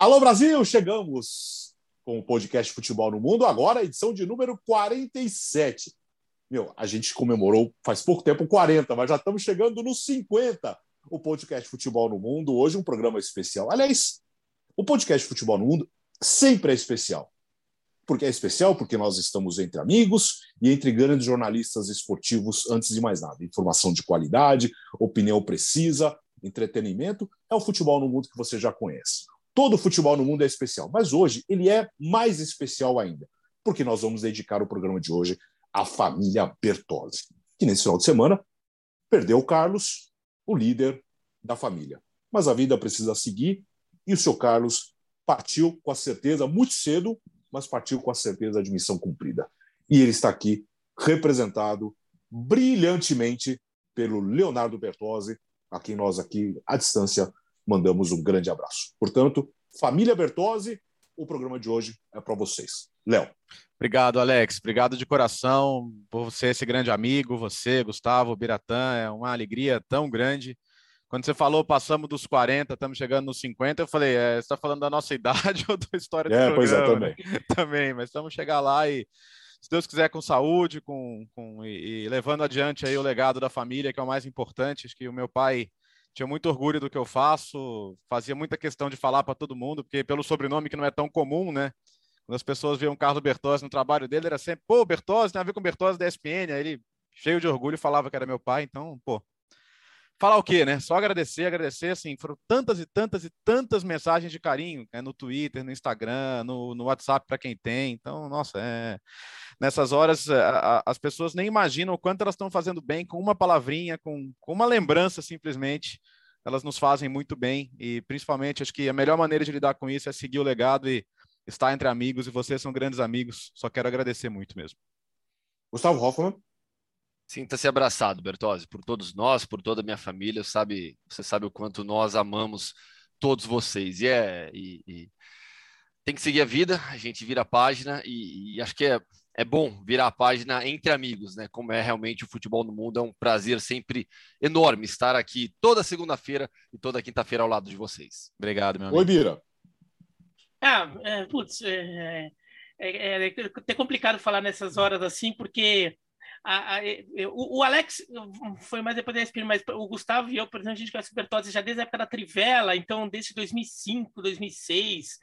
Alô Brasil, chegamos com o podcast Futebol no Mundo, agora edição de número 47. Meu, a gente comemorou faz pouco tempo 40, mas já estamos chegando nos 50. O podcast Futebol no Mundo, hoje um programa especial. Aliás, o podcast Futebol no Mundo sempre é especial. Porque é especial porque nós estamos entre amigos e entre grandes jornalistas esportivos, antes de mais nada. Informação de qualidade, opinião precisa, entretenimento, é o futebol no mundo que você já conhece. Todo futebol no mundo é especial, mas hoje ele é mais especial ainda, porque nós vamos dedicar o programa de hoje à família Bertozzi, que nesse final de semana perdeu o Carlos, o líder da família. Mas a vida precisa seguir e o seu Carlos partiu com a certeza, muito cedo, mas partiu com a certeza de missão cumprida. E ele está aqui representado brilhantemente pelo Leonardo Bertozzi, a quem nós aqui, à distância, mandamos um grande abraço. Portanto, família Bertozzi, o programa de hoje é para vocês. Léo. Obrigado, Alex. Obrigado de coração por você, esse grande amigo, você, Gustavo, Biratã. É uma alegria tão grande. Quando você falou, passamos dos 40, estamos chegando nos 50, eu falei, é, você está falando da nossa idade ou da história do é, programa? Pois é, também. também, mas estamos chegar lá e, se Deus quiser, com saúde, com, com e, e levando adiante aí o legado da família, que é o mais importante. Acho que o meu pai tinha muito orgulho do que eu faço, fazia muita questão de falar para todo mundo, porque pelo sobrenome que não é tão comum, né? Quando as pessoas viam Carlos Bertozzi no trabalho dele, era sempre, pô, Bertozzi tem a ver com Bertozzi da ESPN, aí ele, cheio de orgulho, falava que era meu pai, então, pô, falar o quê, né? Só agradecer, agradecer, assim, foram tantas e tantas e tantas mensagens de carinho, né? no Twitter, no Instagram, no, no WhatsApp para quem tem, então, nossa, é... nessas horas é, a, a, as pessoas nem imaginam o quanto elas estão fazendo bem com uma palavrinha, com, com uma lembrança, simplesmente, elas nos fazem muito bem, e principalmente, acho que a melhor maneira de lidar com isso é seguir o legado e estar entre amigos, e vocês são grandes amigos, só quero agradecer muito mesmo. Gustavo Hoffmann. Sinta-se abraçado, Bertozzi, por todos nós, por toda a minha família. Sabe, você sabe o quanto nós amamos todos vocês. E é e, e tem que seguir a vida. A gente vira a página e, e, acho que é, é bom virar a página entre amigos, né? Como é realmente o futebol no mundo. É um prazer sempre enorme estar aqui toda segunda-feira e toda quinta-feira ao lado de vocês. Obrigado, meu amigo. Oi, Bira. Ah, é, putz, é, é, é, é até complicado falar nessas horas assim, porque a, a, o, Alex foi mais depois da ESPN, mas o Gustavo e eu, por exemplo, a gente conhece o Bertozzi já desde a época da Trivela, então desde 2005, 2006.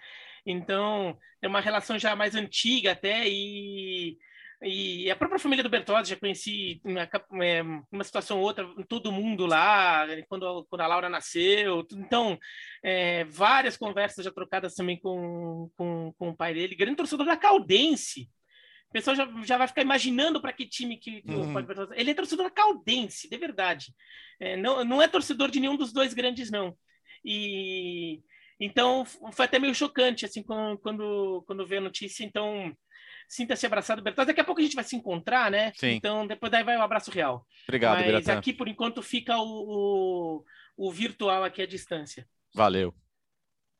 Então, é uma relação já mais antiga até e e a própria família do Bertozzi, já conheci uma, é, situação ou outra, todo mundo lá, quando, quando a Laura nasceu. Então, é, várias conversas já trocadas também com, com, com o pai dele, grande torcedor da Caldense. O pessoal já, já vai ficar imaginando para que time que, que uhum. pode Ele é torcedor da Caldense, de verdade. É, não, não é torcedor de nenhum dos dois grandes, não. E então foi até meio chocante assim quando quando, quando veio a notícia. Então sinta-se abraçado, Bertazzi. Daqui a pouco a gente vai se encontrar, né? Sim. Então depois daí vai o um abraço real. Obrigado, Mas Biratã. aqui por enquanto fica o, o, o virtual aqui à distância. Valeu.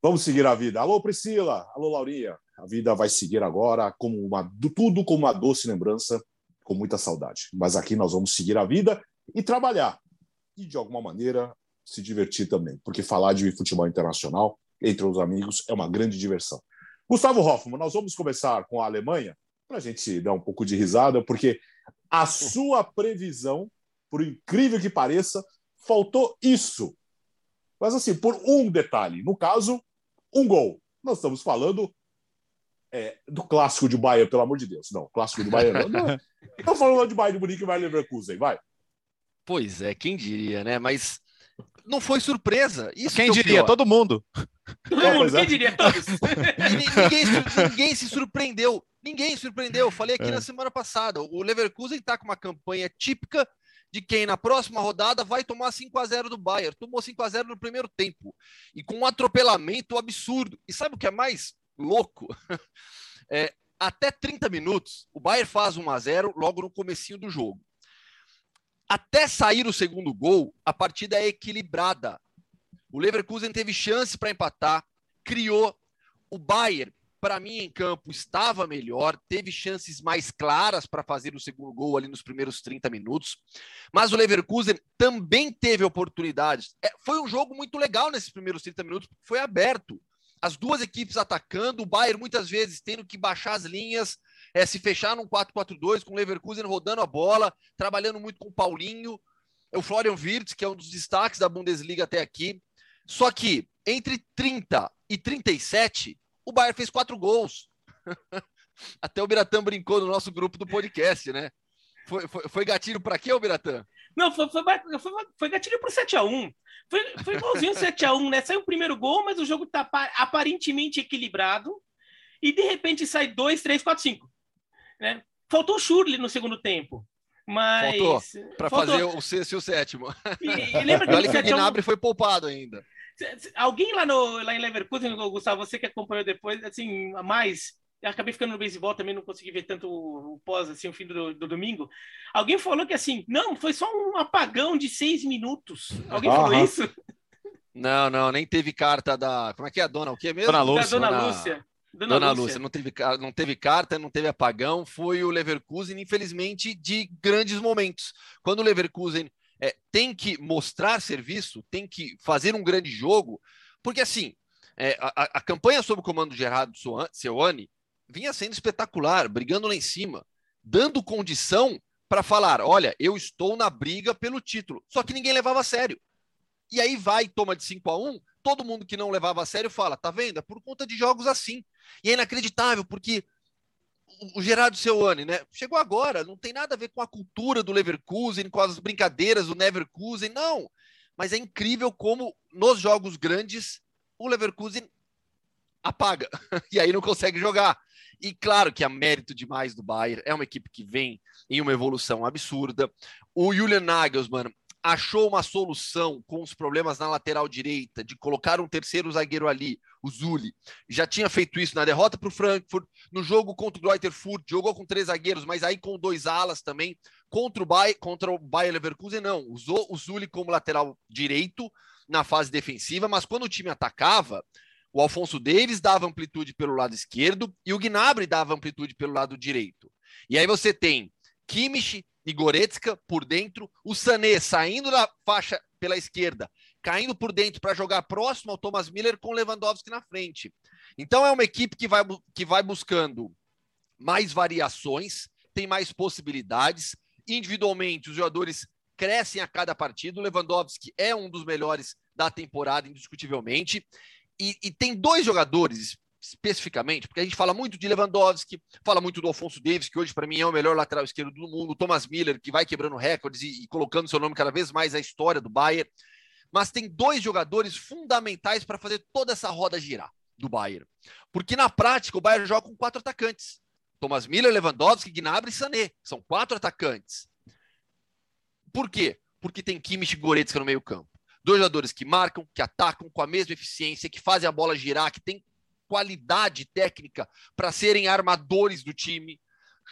Vamos seguir a vida. Alô, Priscila. Alô, Laurinha. A vida vai seguir agora como uma, tudo como uma doce lembrança, com muita saudade. Mas aqui nós vamos seguir a vida e trabalhar. E, de alguma maneira, se divertir também. Porque falar de futebol internacional entre os amigos é uma grande diversão. Gustavo Hoffmann, nós vamos começar com a Alemanha, para a gente dar um pouco de risada, porque a sua previsão, por incrível que pareça, faltou isso. Mas assim, por um detalhe. No caso, um gol. Nós estamos falando é, do clássico de Bayern, pelo amor de Deus. Não, clássico de Bayern não. Não falando de Bayern de Munique e Bayern Leverkusen, vai. Pois é, quem diria, né? Mas não foi surpresa. Isso quem que é diria? Todo mundo. Todo é, mundo, quem é. diria? Todos. ninguém, ninguém, se surpreendeu. Ninguém surpreendeu. Falei aqui é. na semana passada. O Leverkusen está com uma campanha típica de quem na próxima rodada vai tomar 5 a 0 do Bayern. Tomou 5 a 0 no primeiro tempo. E com um atropelamento absurdo. E sabe o que é mais louco? É, até 30 minutos, o Bayern faz 1 a 0 logo no comecinho do jogo. Até sair o segundo gol, a partida é equilibrada. O Leverkusen teve chance para empatar, criou. O Bayern, para mim, em campo, estava melhor, teve chances mais claras para fazer o segundo gol ali nos primeiros 30 minutos. Mas o Leverkusen também teve oportunidades. É, foi um jogo muito legal nesses primeiros 30 minutos, foi aberto. As duas equipes atacando, o Bayern muitas vezes tendo que baixar as linhas, é, se fechar num 4-4-2, com o Leverkusen rodando a bola, trabalhando muito com o Paulinho, o Florian Wirtz, que é um dos destaques da Bundesliga até aqui. Só que entre 30 e 37, o Bayern fez quatro gols. Até o Biratã brincou no nosso grupo do podcast, né? Foi, foi, foi gatilho para quê, o Biratã? Não, foi, foi, foi, foi gatilho pro 7x1. Foi, foi igualzinho 7x1, né? Saiu o primeiro gol, mas o jogo tá aparentemente equilibrado. E de repente sai 2, 3, 4, 5. Né? Faltou o Shurley no segundo tempo. Mas. Faltou para fazer o sexto e o sétimo. E, e lembra que Olha que o Gnabry foi poupado ainda. Alguém lá, no, lá em Leverkusen, Gustavo, você que acompanhou depois, assim, a mais acabei ficando no beisebol também, não consegui ver tanto o pós, assim, o fim do, do, domingo. Alguém falou que, assim, não, foi só um apagão de seis minutos. Alguém falou isso? Não, não, nem teve carta da. Como é que é a dona? O que mesmo? Dona Lúcia. Da Dona Lúcia. Dona, Dona Lúcia. Lúcia, não teve, não teve carta, não teve apagão, foi o Leverkusen, infelizmente, de grandes momentos. Quando o Leverkusen é, tem que mostrar serviço, tem que fazer um grande jogo, porque assim, é, a, a, campanha sob o comando de Gerardo Seuane vinha sendo espetacular, brigando lá em cima, dando condição para falar: olha, eu estou na briga pelo título. Só que ninguém levava a sério. E aí vai, toma de 5 a 1 todo mundo que não levava a sério fala: tá vendo? É por conta de jogos assim. E é inacreditável, porque o Gerardo Seuane, né? Chegou agora, não tem nada a ver com a cultura do Leverkusen, com as brincadeiras do Neverkusen, não. Mas é incrível como nos jogos grandes o Leverkusen apaga e aí não consegue jogar. E claro que é mérito demais do Bayern, é uma equipe que vem em uma evolução absurda. O Julian Nagelsmann achou uma solução com os problemas na lateral direita, de colocar um terceiro zagueiro ali, o Zuli. Já tinha feito isso na derrota para o Frankfurt, no jogo contra o Greuther Furt, jogou com três zagueiros, mas aí com dois alas também. Contra o Bayern, contra o Bayern Leverkusen, não. Usou o Zuli como lateral direito na fase defensiva, mas quando o time atacava, o Alfonso Davis dava amplitude pelo lado esquerdo e o Gnabry dava amplitude pelo lado direito. E aí você tem Kimmich e Goretzka por dentro, o Sané saindo da faixa pela esquerda, caindo por dentro para jogar próximo ao Thomas Miller com Lewandowski na frente. Então é uma equipe que vai, que vai buscando mais variações, tem mais possibilidades. Individualmente, os jogadores crescem a cada partida. O Lewandowski é um dos melhores da temporada, indiscutivelmente. E, e, tem dois jogadores especificamente, porque a gente fala muito de Lewandowski, fala muito do Alfonso Davis, que hoje para mim é o melhor lateral esquerdo do mundo, Thomas Miller, que vai quebrando recordes e, e colocando seu nome cada vez mais na história do Bayern. Mas tem dois jogadores fundamentais para fazer toda essa roda girar do Bayern. Porque na prática o Bayern joga com quatro atacantes. Thomas Miller, Lewandowski, Gnabry e Sané. São quatro atacantes. Por quê? Porque tem Kimmich e Goretzka no meio campo. Dois jogadores que marcam, que atacam com a mesma eficiência, que fazem a bola girar, que tem qualidade técnica para serem armadores do time,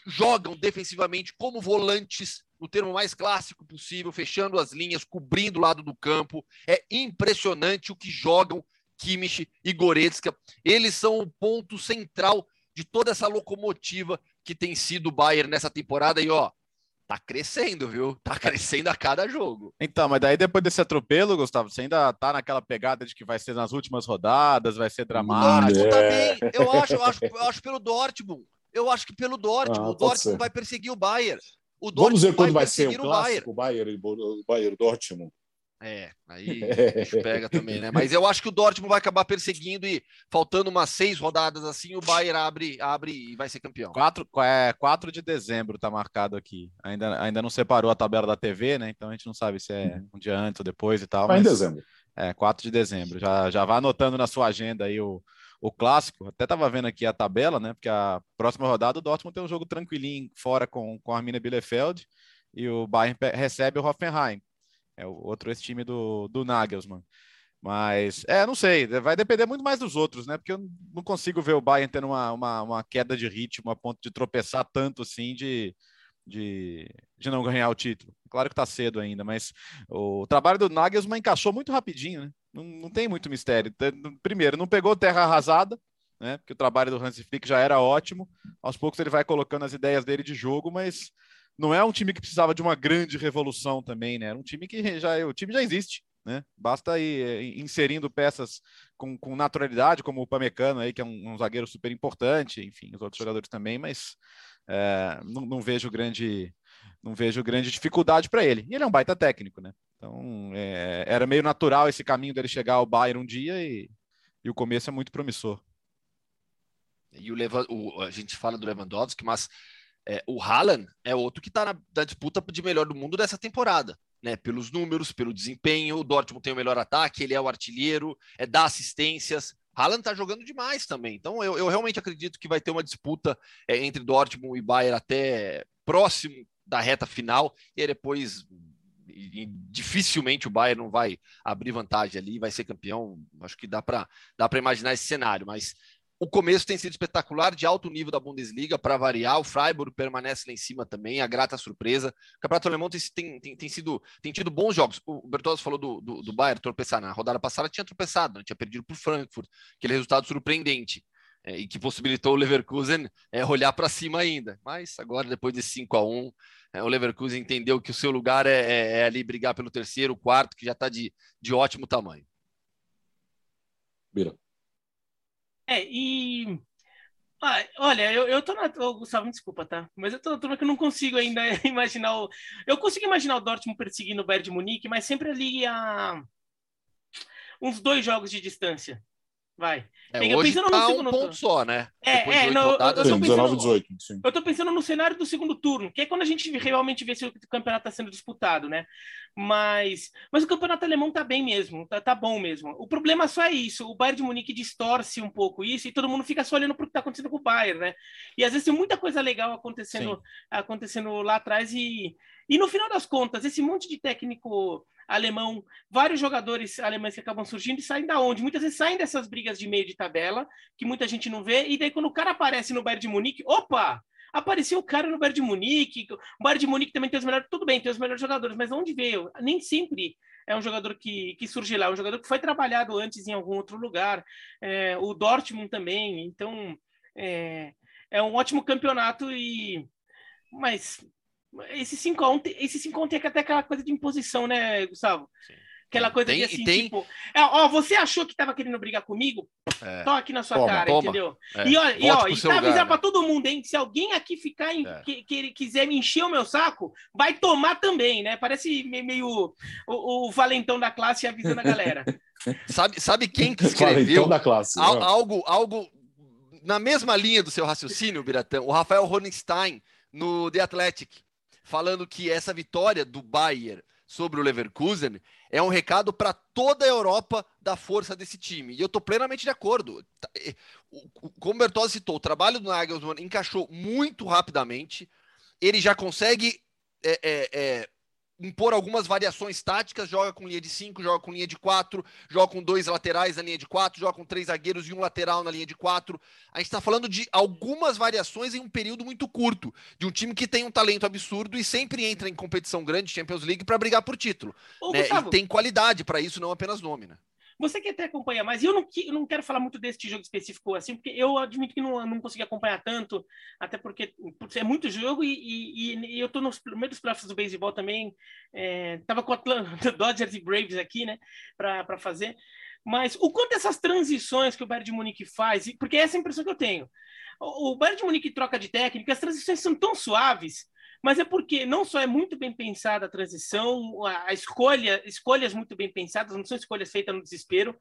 jogam defensivamente como volantes, no termo mais clássico possível, fechando as linhas, cobrindo o lado do campo. É impressionante o que jogam Kimmich e Goretzka. Eles são o ponto central de toda essa locomotiva que tem sido o Bayern nessa temporada. E ó, tá crescendo, viu? Tá crescendo a cada jogo. Então, mas daí depois desse atropelo, Gustavo, você ainda tá naquela pegada de que vai ser nas últimas rodadas, vai ser dramático. O Dortmund também. Eu acho, eu acho, eu acho pelo Dortmund. Eu acho que pelo Dortmund. Ah, o Dortmund ser. vai perseguir o Bayern. O Dortmund Vamos ver quando vai, vai ser o clássico, o Bayern, o Bayern Dortmund. É, aí pega também, né? Mas eu acho que o Dortmund vai acabar perseguindo e faltando umas seis rodadas assim, o Bayern abre, abre e vai ser campeão. 4, é, 4 de dezembro tá marcado aqui. Ainda, ainda não separou a tabela da TV, né? Então a gente não sabe se é uhum. um dia antes ou depois e tal. Vai mas, em dezembro. É, 4 de dezembro. Já, já vai anotando na sua agenda aí o, o clássico. Até tava vendo aqui a tabela, né? Porque a próxima rodada o Dortmund tem um jogo tranquilinho fora com, com a Arminia Bielefeld e o Bayern recebe o Hoffenheim. É o outro esse time do, do Nagelsmann. Mas, é, não sei, vai depender muito mais dos outros, né? Porque eu não consigo ver o Bayern tendo uma, uma, uma queda de ritmo a ponto de tropeçar tanto assim de, de, de não ganhar o título. Claro que tá cedo ainda, mas o trabalho do Nagelsmann encaixou muito rapidinho, né? Não, não tem muito mistério. Primeiro, não pegou terra arrasada, né? Porque o trabalho do Hansi Flick já era ótimo. Aos poucos ele vai colocando as ideias dele de jogo, mas não é um time que precisava de uma grande revolução também, né? Era um time que já o time já existe, né? Basta ir eh, inserindo peças com, com naturalidade, como o Pamecano aí, que é um, um, zagueiro super importante, enfim, os outros jogadores também, mas é, não, não, vejo grande não vejo grande dificuldade para ele. E ele é um baita técnico, né? Então é, era meio natural esse caminho dele chegar ao Bayern um dia e, e o começo é muito promissor. E o, Levan, o a gente fala do Lewandowski, mas é, o Haaland é outro que está na, na, disputa de melhor do mundo dessa temporada. Né, pelos números, pelo desempenho, o Dortmund tem o melhor ataque, ele é o artilheiro, é dá assistências. Haaland está jogando demais também. Então eu, eu, realmente acredito que vai ter uma disputa é, entre Dortmund e Bayern até próximo da reta final, e depois e, dificilmente o Bayern não vai abrir vantagem ali, vai ser campeão. Acho que dá para dá imaginar esse cenário, mas o começo tem sido espetacular, de alto nível da Bundesliga, para variar. O Freiburg permanece lá em cima também, a grata surpresa. O Campeonato Alemão tem, tem, tem, sido, tem tido bons jogos. O Bertozzi falou do, do, do Bayern tropeçar. Na rodada passada tinha tropeçado, né? tinha perdido para o Frankfurt, aquele resultado surpreendente. É, e que possibilitou o Leverkusen é, olhar para cima ainda. Mas agora, depois de 5 a 1 é, o Leverkusen entendeu que o seu lugar é, é, é ali brigar pelo terceiro, quarto, que já está de, de ótimo tamanho. Bira. É, e. Ah, olha, eu, eu tô na. Oh, Gustavo, me desculpa, tá? Mas eu tô, tô que eu não consigo ainda imaginar o. Eu consigo imaginar o Dortmund perseguindo o Bayern de Munique, mas sempre ali a. uns dois jogos de distância. Vai. É, hoje pensando tá no segundo um ponto só, né? É, é não, rodadas, eu, tô pensando, 19, 18, sim. eu tô pensando no cenário do segundo turno, que é quando a gente realmente vê se o campeonato está sendo disputado, né? Mas, mas o campeonato alemão tá bem mesmo, tá, tá bom mesmo. O problema só é isso, o Bayern de Munique distorce um pouco isso e todo mundo fica só olhando para o que está acontecendo com o Bayern, né? E às vezes tem muita coisa legal acontecendo, acontecendo lá atrás e, e no final das contas, esse monte de técnico alemão, vários jogadores alemães que acabam surgindo e saem da onde? Muitas vezes saem dessas brigas de meio de tabela, que muita gente não vê, e daí quando o cara aparece no Bayern de Munique, opa! Apareceu o cara no Bayern de Munique, o Bayern de Munique também tem os melhores, tudo bem, tem os melhores jogadores, mas onde veio? Nem sempre é um jogador que, que surge lá, é um jogador que foi trabalhado antes em algum outro lugar, é, o Dortmund também, então é, é um ótimo campeonato e mas esse 5x1 esse 5 tem até aquela coisa de imposição, né, Gustavo? Sim. Aquela coisa tem, de assim, tem... tipo, é, ó, você achou que tava querendo brigar comigo? É. Tô aqui na sua toma, cara, toma. entendeu? É. E, olha, e, ó, e tá avisando pra todo mundo, hein? Se alguém aqui ficar em, é. que, que quiser me encher o meu saco, vai tomar também, né? Parece meio o, o valentão da classe avisando a galera. sabe, sabe quem que escreveu da classe, al, algo, algo na mesma linha do seu raciocínio, Biratão? O Rafael Hohenstein no The Athletic falando que essa vitória do Bayern sobre o Leverkusen é um recado para toda a Europa da força desse time. E eu estou plenamente de acordo. Tá, como o Bertozzi citou, o trabalho do Nagelsmann encaixou muito rapidamente. Ele já consegue é, é, é, impor algumas variações táticas, joga com linha de 5, joga com linha de 4, joga com dois laterais na linha de 4, joga com três zagueiros e um lateral na linha de 4. A gente está falando de algumas variações em um período muito curto, de um time que tem um talento absurdo e sempre entra em competição grande, Champions League, para brigar por título. Ô, né? E tem qualidade para isso, não apenas nome, né? Você que até acompanha mais, eu não, eu não quero falar muito deste jogo específico assim, porque eu admito que não, não consegui acompanhar tanto, até porque, é muito jogo e, e, e eu estou nos primeiros playoffs do beisebol também, é, tava com Atlanta, Dodgers e Braves aqui, né, para fazer. Mas o quanto essas transições que o Bayern de Munique faz, porque essa é a impressão que eu tenho. O, o Bayern de Munique troca de técnica, as transições são tão suaves mas é porque não só é muito bem pensada a transição, a, escolha, escolhas muito bem pensadas, não são escolhas feitas no desespero,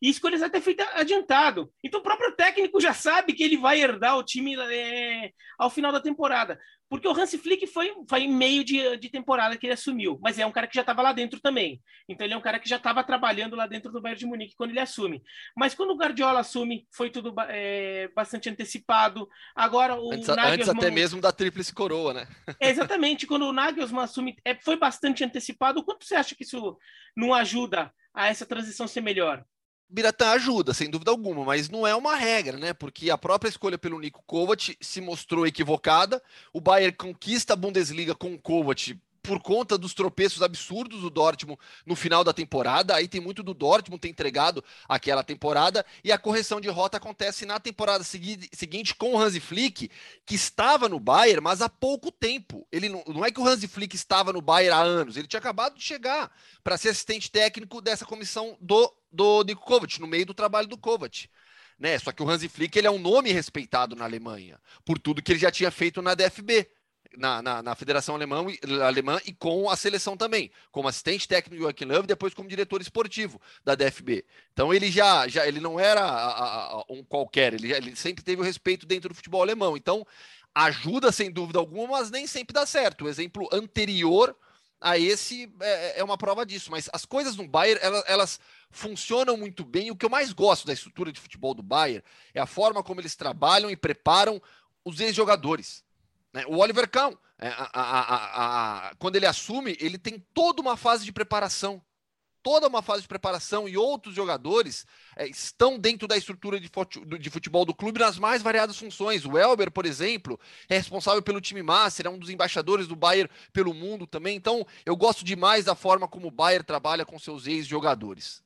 e escolhas até feitas adiantado. Então o próprio técnico já sabe que ele vai herdar o time é, ao final da temporada. Porque o Hans Flick foi, foi em meio de, de temporada que ele assumiu, mas é um cara que já estava lá dentro também. Então ele é um cara que já estava trabalhando lá dentro do Bayern de Munique quando ele assume. Mas quando o Guardiola assume, foi tudo é, bastante antecipado. Agora o antes, Nagelsmann... antes até mesmo da tríplice coroa, né? exatamente, quando o Nagelsmann assume, é, foi bastante antecipado. O quanto você acha que isso não ajuda a essa transição ser melhor? Biratã ajuda, sem dúvida alguma, mas não é uma regra, né? Porque a própria escolha pelo Nico Kovac se mostrou equivocada. O Bayern conquista a Bundesliga com o Kovac por conta dos tropeços absurdos do Dortmund no final da temporada. Aí tem muito do Dortmund ter entregado aquela temporada e a correção de rota acontece na temporada segui seguinte com o Hansi Flick, que estava no Bayern, mas há pouco tempo. Ele não, não é que o Hansi Flick estava no Bayern há anos, ele tinha acabado de chegar para ser assistente técnico dessa comissão do do Nico Kovac, no meio do trabalho do Kovac. Né? Só que o Hansi Flick ele é um nome respeitado na Alemanha, por tudo que ele já tinha feito na DFB na, na, na, Federação Alemã, Alemã e com a seleção também, como assistente técnico do Joachim Löw, depois como diretor esportivo da DFB. Então ele já, já ele não era a, a, um qualquer, ele, ele sempre teve o respeito dentro do futebol alemão. Então ajuda sem dúvida alguma, mas nem sempre dá certo. O exemplo anterior a esse é, é uma prova disso. Mas as coisas no Bayern elas, elas funcionam muito bem. O que eu mais gosto da estrutura de futebol do Bayern é a forma como eles trabalham e preparam os ex-jogadores. Né? O Oliver Kahn, é, a, a, a, quando ele assume, ele tem toda uma fase de preparação. Toda uma fase de preparação e outros jogadores é, estão dentro da estrutura de, de futebol do clube nas mais variadas funções. O Elber, por exemplo, é responsável pelo time Master, é um dos embaixadores do Bayern pelo mundo também. Então, eu gosto demais da forma como o Bayern trabalha com seus ex-jogadores.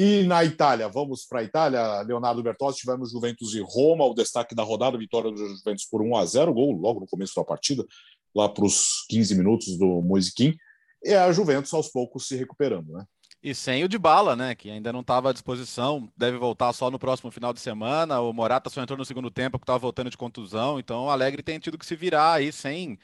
E na Itália, vamos para a Itália, Leonardo Bertozzi, tivemos Juventus e Roma, o destaque da rodada, vitória do Juventus por 1 a 0 gol logo no começo da partida, lá para os 15 minutos do Moisiquim, e a Juventus aos poucos se recuperando, né? E sem o de bala, né? Que ainda não estava à disposição, deve voltar só no próximo final de semana. O Morata só entrou no segundo tempo, porque estava voltando de contusão. Então o Alegre tem tido que se virar aí sem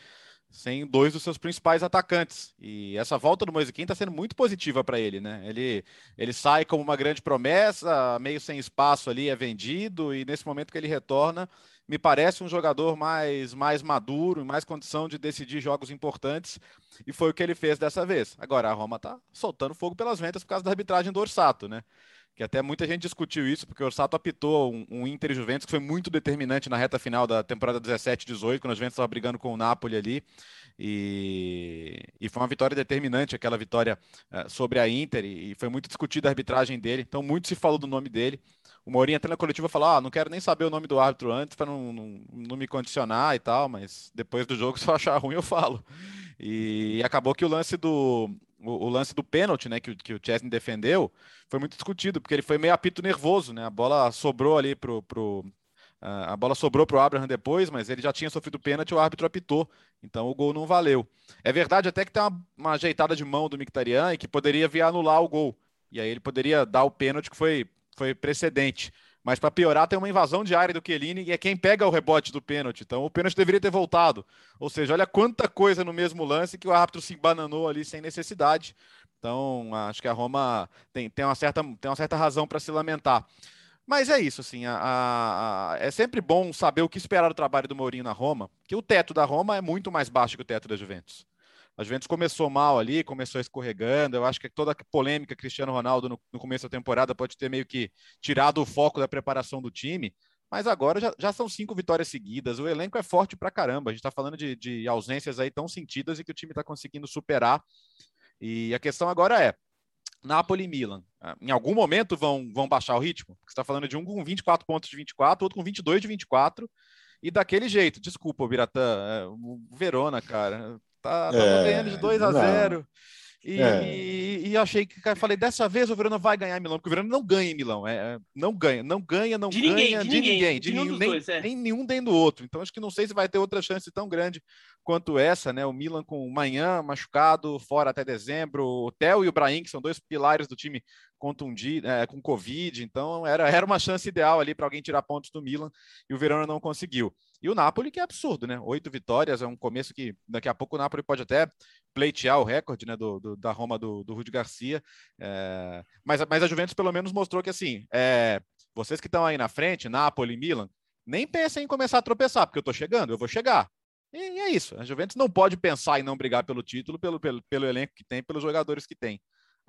sem dois dos seus principais atacantes. E essa volta do Moisiquim está sendo muito positiva para ele, né? Ele, ele sai como uma grande promessa, meio sem espaço ali, é vendido, e nesse momento que ele retorna, me parece um jogador mais, mais maduro, mais condição de decidir jogos importantes, e foi o que ele fez dessa vez. Agora, a Roma está soltando fogo pelas ventas por causa da arbitragem do Orsato, né? Que até muita gente discutiu isso, porque o Orsato apitou um, um Inter e Juventus que foi muito determinante na reta final da temporada 17-18, quando a Juventus estava brigando com o Napoli ali, e, e foi uma vitória determinante, aquela vitória uh, sobre a Inter, e, e, foi muito discutida a arbitragem dele, então muito se falou do nome dele. O Mourinho até na coletiva falou, ah, não quero nem saber o nome do árbitro antes para não, não, não, me condicionar e tal, mas depois do jogo, se eu achar ruim, eu falo. E, e acabou que o lance do, o, o, lance do pênalti, né, que, que o Chesney defendeu, foi muito discutido, porque ele foi meio apito nervoso, né? A bola sobrou ali pro, pro a bola sobrou para o Abraham depois, mas ele já tinha sofrido pênalti, o árbitro apitou, então o gol não valeu. É verdade até que tem uma, uma ajeitada de mão do Mictarian e que poderia vir anular o gol, e aí ele poderia dar o pênalti que foi, foi precedente. Mas para piorar, tem uma invasão de área do Chiellini e é quem pega o rebote do pênalti. Então o pênalti deveria ter voltado. Ou seja, olha quanta coisa no mesmo lance que o árbitro se bananou ali sem necessidade. Então acho que a Roma tem, tem, uma, certa, tem uma certa razão para se lamentar. Mas é isso, assim, a, a, a, é sempre bom saber o que esperar do trabalho do Mourinho na Roma, que o teto da Roma é muito mais baixo que o teto da Juventus. A Juventus começou mal ali, começou escorregando. Eu acho que toda a polêmica Cristiano Ronaldo no, no, começo da temporada pode ter meio que tirado o foco da preparação do time. Mas agora já, já são cinco vitórias seguidas. O elenco é forte pra caramba. A gente está falando de, de ausências aí tão sentidas e que o time está conseguindo superar. E a questão agora é: Napoli e Milan. Ah, em algum momento vão, vão baixar o ritmo? Você está falando de um com 24 pontos de 24, outro com 22 de 24. E daquele jeito, desculpa, Biratã, é, Verona, cara, Tá, tava é, ganhando de 2 a 0 e, é. e, e, achei que falei dessa vez o Verona vai ganhar em Milão, porque o Verona não ganha em Milão, é, não ganha, não ganha, não de ganha ninguém, de, de ninguém, ninguém, de, nenhum nem, dois, é. nem nenhum nem do outro. Então acho que não sei se vai ter outra chance tão grande quanto essa, né? O Milan com manhã machucado, fora até dezembro, o Theo e o Brahim, que são dois pilares do time contundido, é, com Covid, então era, era uma chance ideal ali para alguém tirar pontos do Milan e o Verona não conseguiu. E o Napoli, que é absurdo, né? Oito vitórias, é um começo que daqui a pouco o Napoli pode até pleitear o recorde né, do, do da Roma do, do Rudi Garcia. É, mas, mas a Juventus pelo menos mostrou que assim, é, vocês que estão aí na frente, Napoli, Milan, nem pensem em começar a tropeçar, porque eu estou chegando, eu vou chegar. E, é isso. A Juventus não pode pensar em não brigar pelo título, pelo, pelo, pelo elenco que tem, pelos jogadores que tem.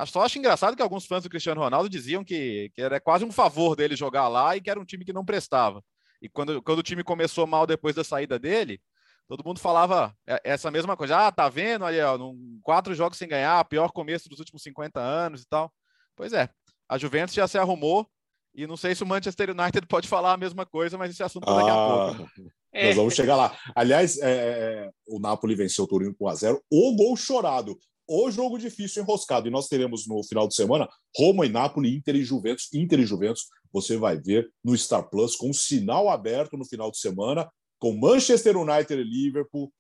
Só acho engraçado que alguns fãs do Cristiano Ronaldo diziam que, que era quase um favor dele jogar lá e que era um time que não prestava. E quando, quando o time começou mal depois da saída dele, todo mundo falava essa mesma coisa. Ah, tá vendo aí, ó, num, quatro jogos sem ganhar, pior começo dos últimos 50 anos e tal. Pois é, a Juventus já se arrumou e não sei se o Manchester United pode falar a mesma coisa, mas esse assunto ah. daqui a pouco. É. Nós vamos chegar lá. Aliás, é, é, o Napoli venceu o Torino com 1x0. O gol chorado. O jogo difícil enroscado. E nós teremos no final de semana Roma e Napoli, Inter e Juventus. Inter e Juventus, você vai ver no Star Plus com sinal aberto no final de semana, com Manchester United e Liverpool,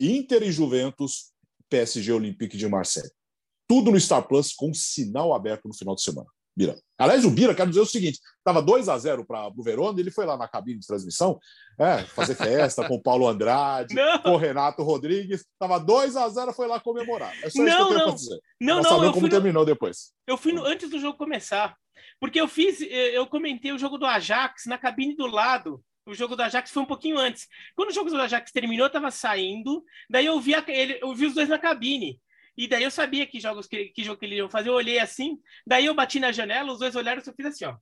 Inter e Juventus, PSG Olympique de Marseille. Tudo no Star Plus com sinal aberto no final de semana. Bira. Aliás, o Bira, quero dizer o seguinte: estava 2 a 0 para o Verona, ele foi lá na cabine de transmissão é, fazer festa com o Paulo Andrade, não. com o Renato Rodrigues. Estava 2 a 0 foi lá comemorar. É só não, isso que eu tenho para dizer. Não, não, eu como terminou no... depois. Eu fui no... antes do jogo começar, porque eu fiz, eu comentei o jogo do Ajax na cabine do lado. O jogo do Ajax foi um pouquinho antes. Quando o jogo do Ajax terminou, eu estava saindo, daí eu vi, a... ele... eu vi os dois na cabine. E daí eu sabia que jogos que, que jogo que eles iam fazer. Eu olhei assim, daí eu bati na janela, os dois olharam e eu fiz assim, ó.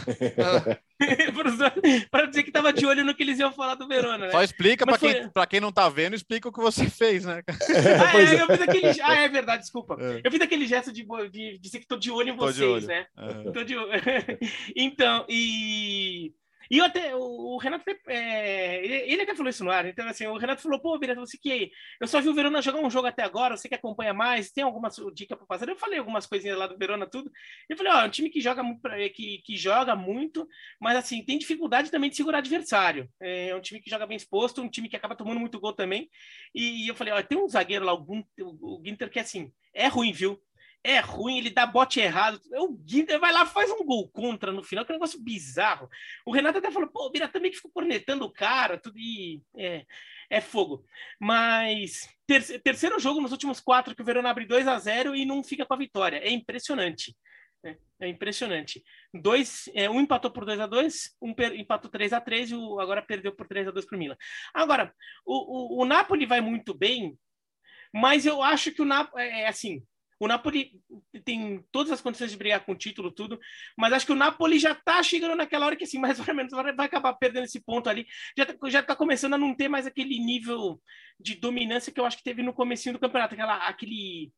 para dizer que tava de olho no que eles iam falar do Verona, né? Só explica para foi... quem, quem não tá vendo, explica o que você fez, né? ah, é, é, eu fiz aquele... ah, é verdade, desculpa. É. Eu fiz aquele gesto de, de, de dizer que tô de olho em vocês, olho. né? É. Tô de então, e e eu até, o, Renato, é, ele até falou isso no ar, então assim, o Renato falou, pô, Vira, você que eu só vi o Verona jogar um jogo até agora, você que acompanha mais, tem alguma dica para fazer? Eu falei algumas coisinhas lá do Verona, tudo. Eu falei, ó, é um time que joga muito, que, que joga muito, mas assim, tem dificuldade também de segurar adversário. É um time que joga bem exposto, um time que acaba tomando muito gol também. E, e eu falei, ó, tem um zagueiro lá, o o Ginter, que assim, é ruim, viu? É ruim, ele dá bote errado. O Guider vai lá faz um gol contra no final, que é um negócio bizarro. O Renato até falou, pô, o Bira também que ficou cornetando o cara, tudo e é, é fogo. Mas ter, terceiro jogo nos últimos quatro que o Verona abre 2 a 0 e não fica com a vitória. É impressionante. É, é impressionante. Dois, é, um empatou por 2 a 2 um per, empatou 3 a 3 e o, agora perdeu por 3 a 2 para o Milan. Agora, o, o, o Napoli vai muito bem, mas eu acho que o Napoli, é, é assim, o Napoli tem todas as condições de brigar com o título, tudo, mas acho que o Napoli já está chegando naquela hora que, assim, mais ou menos vai acabar perdendo esse ponto ali. Já está já tá começando a não ter mais aquele nível de dominância que eu acho que teve no comecinho do campeonato, aquela, aquele,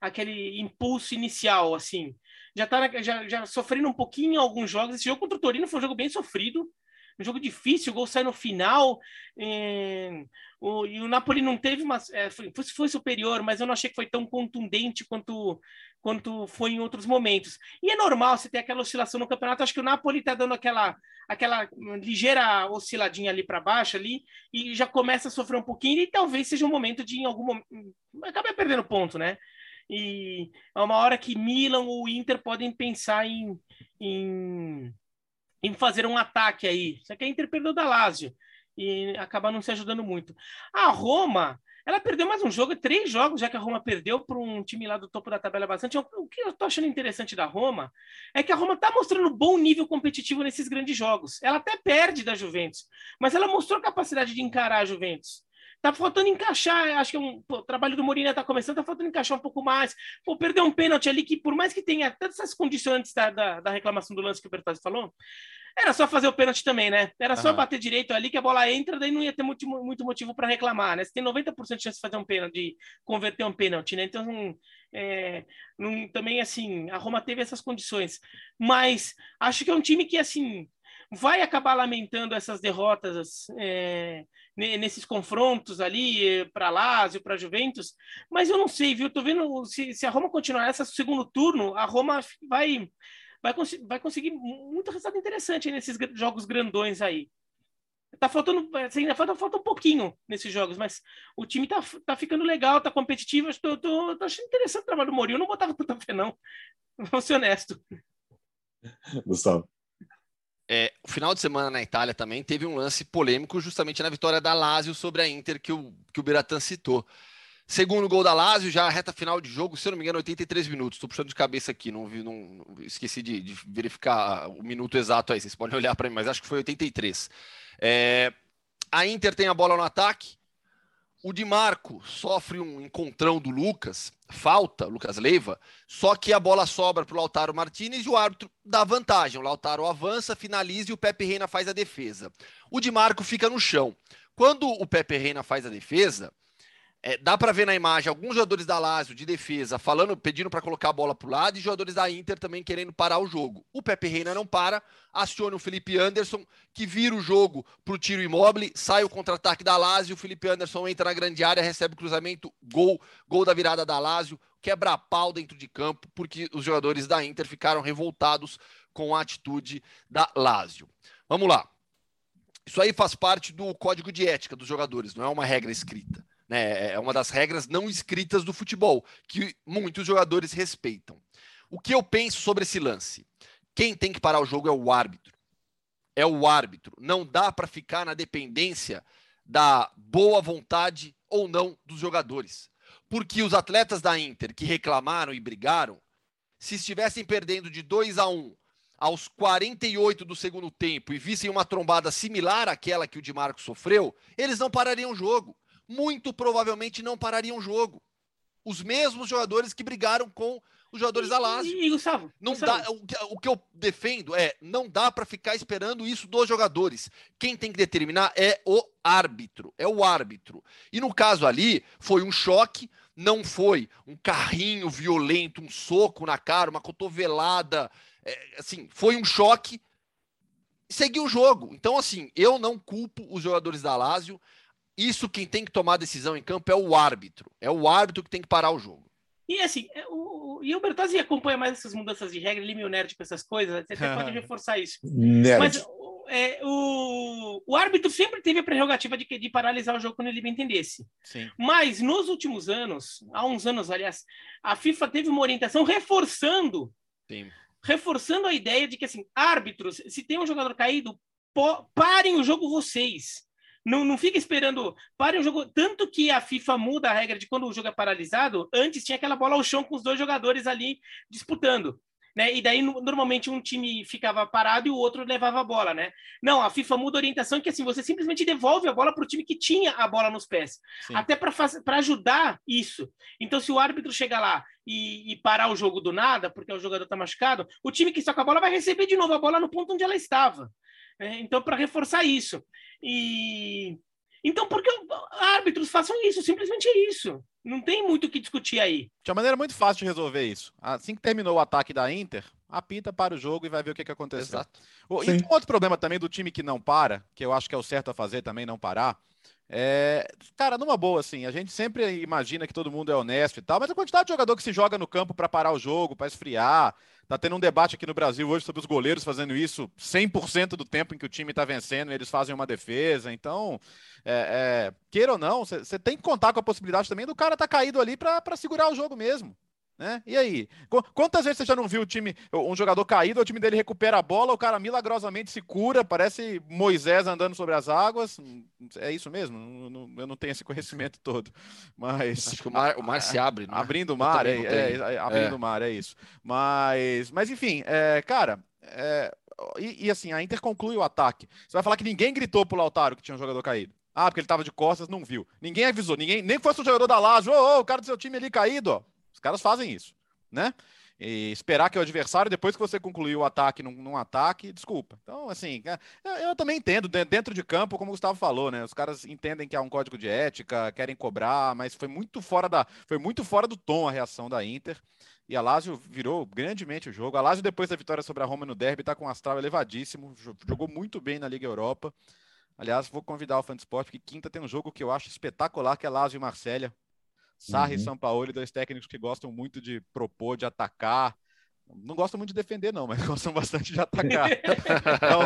aquele impulso inicial, assim. Já está já, já sofrendo um pouquinho em alguns jogos. Esse jogo contra o Torino foi um jogo bem sofrido, um jogo difícil, o gol sai no final. É... O, e o Napoli não teve uma. É, foi, foi, superior, mas eu não achei que foi tão contundente quanto, quanto foi em outros momentos. E é normal você ter aquela oscilação no campeonato. Acho que o Napoli está dando aquela, aquela ligeira osciladinha ali para baixo ali e já começa a sofrer um pouquinho. E talvez seja um momento de, em algum momento. Acabar perdendo ponto, né? E é uma hora que Milan ou Inter podem pensar em, em, em fazer um ataque aí. Só que a Inter perdeu da Lazio e acaba não se ajudando muito. A Roma, ela perdeu mais um jogo, três jogos, já que a Roma perdeu para um time lá do topo da tabela bastante. O que eu tô achando interessante da Roma é que a Roma está mostrando bom nível competitivo nesses grandes jogos. Ela até perde da Juventus, mas ela mostrou capacidade de encarar a Juventus. Tá faltando encaixar, acho que é um, pô, o trabalho do Mourinho tá começando, tá faltando encaixar um pouco mais. Pô, perdeu um pênalti ali que, por mais que tenha todas essas condicionantes da, da, da reclamação do lance que o Bertazzi falou, era só fazer o pênalti também, né? Era só uhum. bater direito ali que a bola entra, daí não ia ter muito, muito motivo para reclamar, né? Você tem 90% de chance de fazer um pênalti, de converter um pênalti, né? Então, é, não, também, assim, a Roma teve essas condições. Mas acho que é um time que, assim, vai acabar lamentando essas derrotas é, nesses confrontos ali para Lazio, para Juventus, mas eu não sei, viu? Tô vendo se, se a Roma continuar essa segundo turno, a Roma vai vai, cons vai conseguir muito resultado interessante nesses jogos grandões aí. Tá faltando, assim, ainda falta, falta um pouquinho nesses jogos, mas o time tá, tá ficando legal, tá competitivo. Estou tô, tô, tô, achando interessante o trabalho do Mourinho. Eu não botava tanta fé, não. Vou ser honesto. Gustavo. É, o final de semana na Itália também teve um lance polêmico justamente na vitória da Lazio sobre a Inter que o, que o Beratan citou. Segundo gol da Lazio, já reta final de jogo, se eu não me engano, 83 minutos. Estou puxando de cabeça aqui, não, vi, não esqueci de, de, verificar o minuto exato aí. Vocês podem olhar para mim, mas acho que foi 83. É, a Inter tem a bola no ataque. O Di Marco sofre um encontrão do Lucas, falta, Lucas Leiva, só que a bola sobra para o Lautaro Martinez e o árbitro dá vantagem. O Lautaro avança, finaliza e o Pepe Reina faz a defesa. O Di Marco fica no chão. Quando o Pepe Reina faz a defesa, É, dá para ver na imagem alguns jogadores da Lazio de defesa falando, pedindo para colocar a bola para lado e jogadores da Inter também querendo parar o jogo. O Pepe Reina não para, aciona o Felipe Anderson, que vira o jogo para o tiro imóvel, sai o contra-ataque da Lazio, o Felipe Anderson entra na grande área, recebe o cruzamento, gol, gol da virada da Lazio, quebra pau dentro de campo, porque os jogadores da Inter ficaram revoltados com a atitude da Lazio. Vamos lá. Isso aí faz parte do código de ética dos jogadores, não é uma regra escrita. Né? É uma das regras não escritas do futebol, que muitos jogadores respeitam. O que eu penso sobre esse lance? Quem tem que parar o jogo é o árbitro. É o árbitro. Não dá para ficar na dependência da boa vontade ou não dos jogadores. Porque os atletas da Inter que reclamaram e brigaram, se estivessem perdendo de 2 a 1 aos 48 do segundo tempo e vissem uma trombada similar àquela que o Di Marco sofreu, eles não parariam o jogo muito provavelmente não parariam o jogo. Os mesmos jogadores que brigaram com os jogadores e, da Lazio. E, e Gustavo, não Gustavo. dá, o, o, que eu defendo é não dá para ficar esperando isso dos jogadores. Quem tem que determinar é o árbitro, é o árbitro. E no caso ali foi um choque, não foi um carrinho violento, um soco na cara, uma cotovelada, é, assim, foi um choque. Seguiu o jogo. Então assim, eu não culpo os jogadores da Lazio. Isso quem tem que tomar a decisão em campo é o árbitro. É o árbitro que tem que parar o jogo. E assim, é, o, e o Bertozzi acompanha mais essas mudanças de regra, ele é meio nerd com essas coisas, você até pode reforçar isso. Nerd. Mas é, o, o árbitro sempre teve a prerrogativa de, de paralisar o jogo quando ele bem entendesse. Sim. Mas nos últimos anos, há uns anos, aliás, a FIFA teve uma orientação reforçando, Sim. reforçando a ideia de que assim, árbitros, se tem um jogador caído, po, parem o jogo vocês. Não, não fica esperando. Parem o jogo. Tanto que a FIFA muda a regra de quando o jogo é paralisado. Antes tinha aquela bola ao chão com os dois jogadores ali disputando. Né? E daí, normalmente, um time ficava parado e o outro levava a bola, né? Não, a FIFA muda a orientação que assim, você simplesmente devolve a bola para o time que tinha a bola nos pés. Sim. Até para ajudar isso. Então, se o árbitro chegar lá e, e, parar o jogo do nada, porque o jogador está machucado, o time que está com a bola vai receber de novo a bola no ponto onde ela estava. É, então, para reforçar isso. E então, por que árbitros façam isso? Simplesmente é isso. Não tem muito o que discutir aí. Tinha maneira muito fácil de resolver isso. Assim que terminou o ataque da Inter, apita para o jogo e vai ver o que, que aconteceu. Exato. O, e um outro problema também do time que não para, que eu acho que é o certo a fazer também, não parar. É, cara, numa boa, assim, a gente sempre imagina que todo mundo é honesto e tal, mas a quantidade de jogador que se joga no campo para parar o jogo, para esfriar, Tá tendo um debate aqui no Brasil hoje sobre os goleiros fazendo isso 100% do tempo em que o time está vencendo, eles fazem uma defesa. Então, é, é, queira ou não, você tem que contar com a possibilidade também do cara tá caído ali para segurar o jogo mesmo. Né? E aí? Quantas vezes você já não viu o time, um jogador caído, o time dele recupera a bola, o cara milagrosamente se cura, parece Moisés andando sobre as águas? É isso mesmo? Eu não tenho esse conhecimento todo. Mas. Acho que o mar, o mar se abre. Né? Abrindo o mar, é, é, é, abrindo o mar, é isso. Mas, mas enfim, é, cara. É, e, e, assim, a Inter conclui o ataque. Você vai falar que ninguém gritou pro Lautaro que tinha um jogador caído. Ah, porque ele tava de costas, não viu. Ninguém avisou, ninguém, nem fosse o jogador da Lazio, ô, ô, o cara do seu time ali caído, ó. Os caras fazem isso, né? E esperar que o adversário, depois que você concluir o ataque num, num ataque, desculpa. Então, assim, é, eu, eu, também entendo, dentro de campo, como o Gustavo falou, né? Os caras entendem que há um código de ética, querem cobrar, mas foi muito fora da, foi muito fora do tom a reação da Inter. E a Lazio virou grandemente o jogo. A Lazio, depois da vitória sobre a Roma no derby, está com um astral elevadíssimo, jogou muito bem na Liga Europa. Aliás, vou convidar o Fã de Esporte, porque quinta tem um jogo que eu acho espetacular, que é Lazio e Marselha. Sarri uhum. e São Paulo, dois técnicos que gostam muito de propor, de atacar. Não gostam muito de defender, não, mas gostam bastante de atacar. então,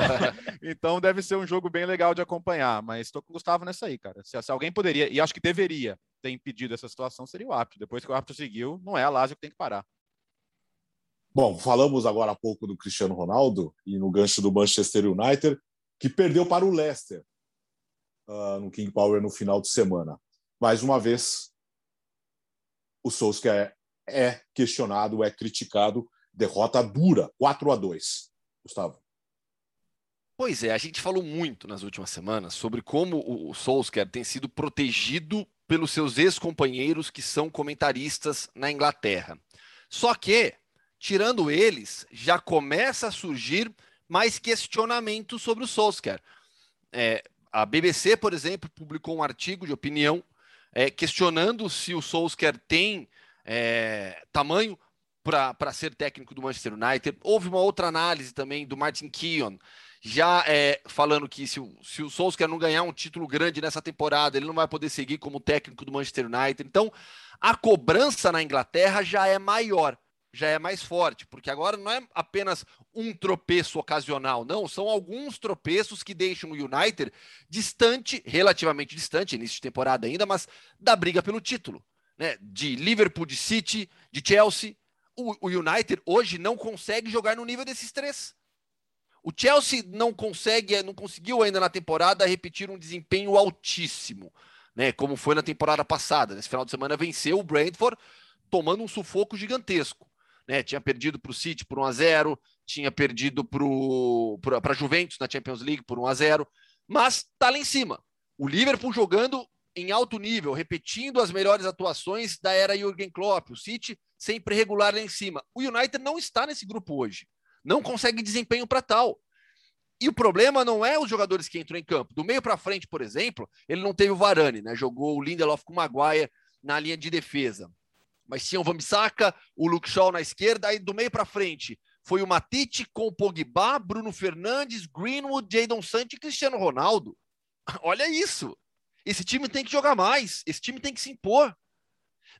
então, deve ser um jogo bem legal de acompanhar. Mas estou com o Gustavo nessa aí, cara. Se, se, alguém poderia, e acho que deveria ter impedido essa situação, seria o árbitro. Depois que o árbitro seguiu, não é a Lazio que tem que parar. Bom, falamos agora há pouco do Cristiano Ronaldo e no gancho do Manchester United, que perdeu para o Leicester uh, no King Power no final de semana. Mais uma vez, o Solskjaer é questionado, é criticado. Derrota dura, 4 a 2 Gustavo. Pois é, a gente falou muito nas últimas semanas sobre como o Solskjaer tem sido protegido pelos seus ex-companheiros que são comentaristas na Inglaterra. Só que, tirando eles, já começa a surgir mais questionamentos sobre o Solskjaer. É, a BBC, por exemplo, publicou um artigo de opinião é, questionando se o Solskjaer tem é, tamanho para ser técnico do Manchester United. Houve uma outra análise também do Martin Keown, já é, falando que se o, se o Solskjaer não ganhar um título grande nessa temporada, ele não vai poder seguir como técnico do Manchester United. Então, a cobrança na Inglaterra já é maior, já é mais forte, porque agora não é apenas um tropeço ocasional, não, são alguns tropeços que deixam o United distante, relativamente distante, início de temporada ainda, mas da briga pelo título. Né? De Liverpool, de City, de Chelsea. O, o United hoje não consegue jogar no nível desses três. O Chelsea não consegue, não conseguiu ainda na temporada repetir um desempenho altíssimo, né? Como foi na temporada passada. Nesse final de semana venceu o Brentford, tomando um sufoco gigantesco. Né? Tinha perdido para o City por 1 a 0 tinha perdido para a Juventus na Champions League por 1 a 0 mas está lá em cima. O Liverpool jogando em alto nível, repetindo as melhores atuações da era Jürgen Klopp. O City sempre regular lá em cima. O United não está nesse grupo hoje não consegue desempenho para tal. E o problema não é os jogadores que entram em campo. Do meio para frente, por exemplo, ele não teve o Varane, né? Jogou o Lindelof com o Maguire na linha de defesa. Mas tinha o Vambisaka, o Luke Shaw na esquerda, aí do meio para frente foi o Matite com o Pogba, Bruno Fernandes, Greenwood, Jadon Santos e Cristiano Ronaldo. Olha isso. Esse time tem que jogar mais, esse time tem que se impor.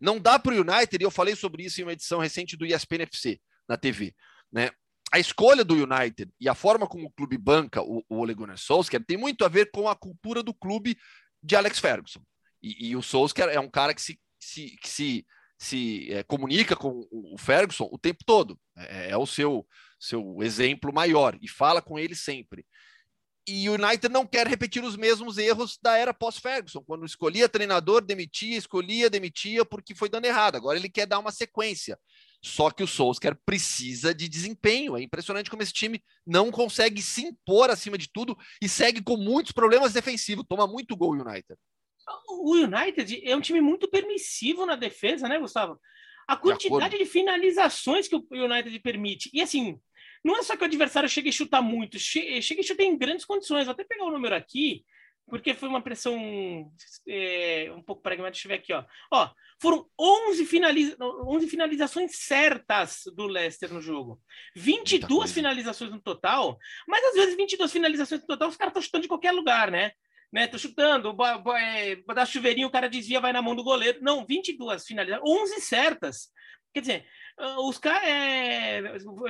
Não dá para o United, e eu falei sobre isso em uma edição recente do ESPN FC na TV, né? a escolha do United e a forma como o clube banca o, o Ole Gunnar Solskjaer tem muito a ver com a cultura do clube de Alex Ferguson. E, e o Solskjaer é um cara que se, se, que se, se é, comunica com o Ferguson o tempo todo. É, é, o seu, seu exemplo maior e fala com ele sempre. E o United não quer repetir os mesmos erros da era pós-Ferguson, quando escolhia treinador, demitia, escolhia, demitia, porque foi dando errado. Agora ele quer dar uma sequência. Só que o Solskjaer precisa de desempenho. É impressionante como esse time não consegue se impor acima de tudo e segue com muitos problemas defensivos. Toma muito gol o United. O United é um time muito permissivo na defesa, né, Gustavo? A quantidade de, de finalizações que o United permite. E assim, não é só que o adversário chega e chuta muito, chega e chuta em grandes condições. Vou até pegar o número aqui porque foi uma pressão é, um pouco pragmática. Deixa eu ver aqui, ó. ó foram 11, finaliza 11 finalizações certas do Leicester no jogo. 22 finalizações no total, mas às vezes 22 finalizações no total, os caras estão chutando de qualquer lugar, né? Né? Tô chutando, é, dá chuveirinho, o cara desvia, vai na mão do goleiro. Não, 22 finalizações, 11 certas. Quer dizer, ah, os é,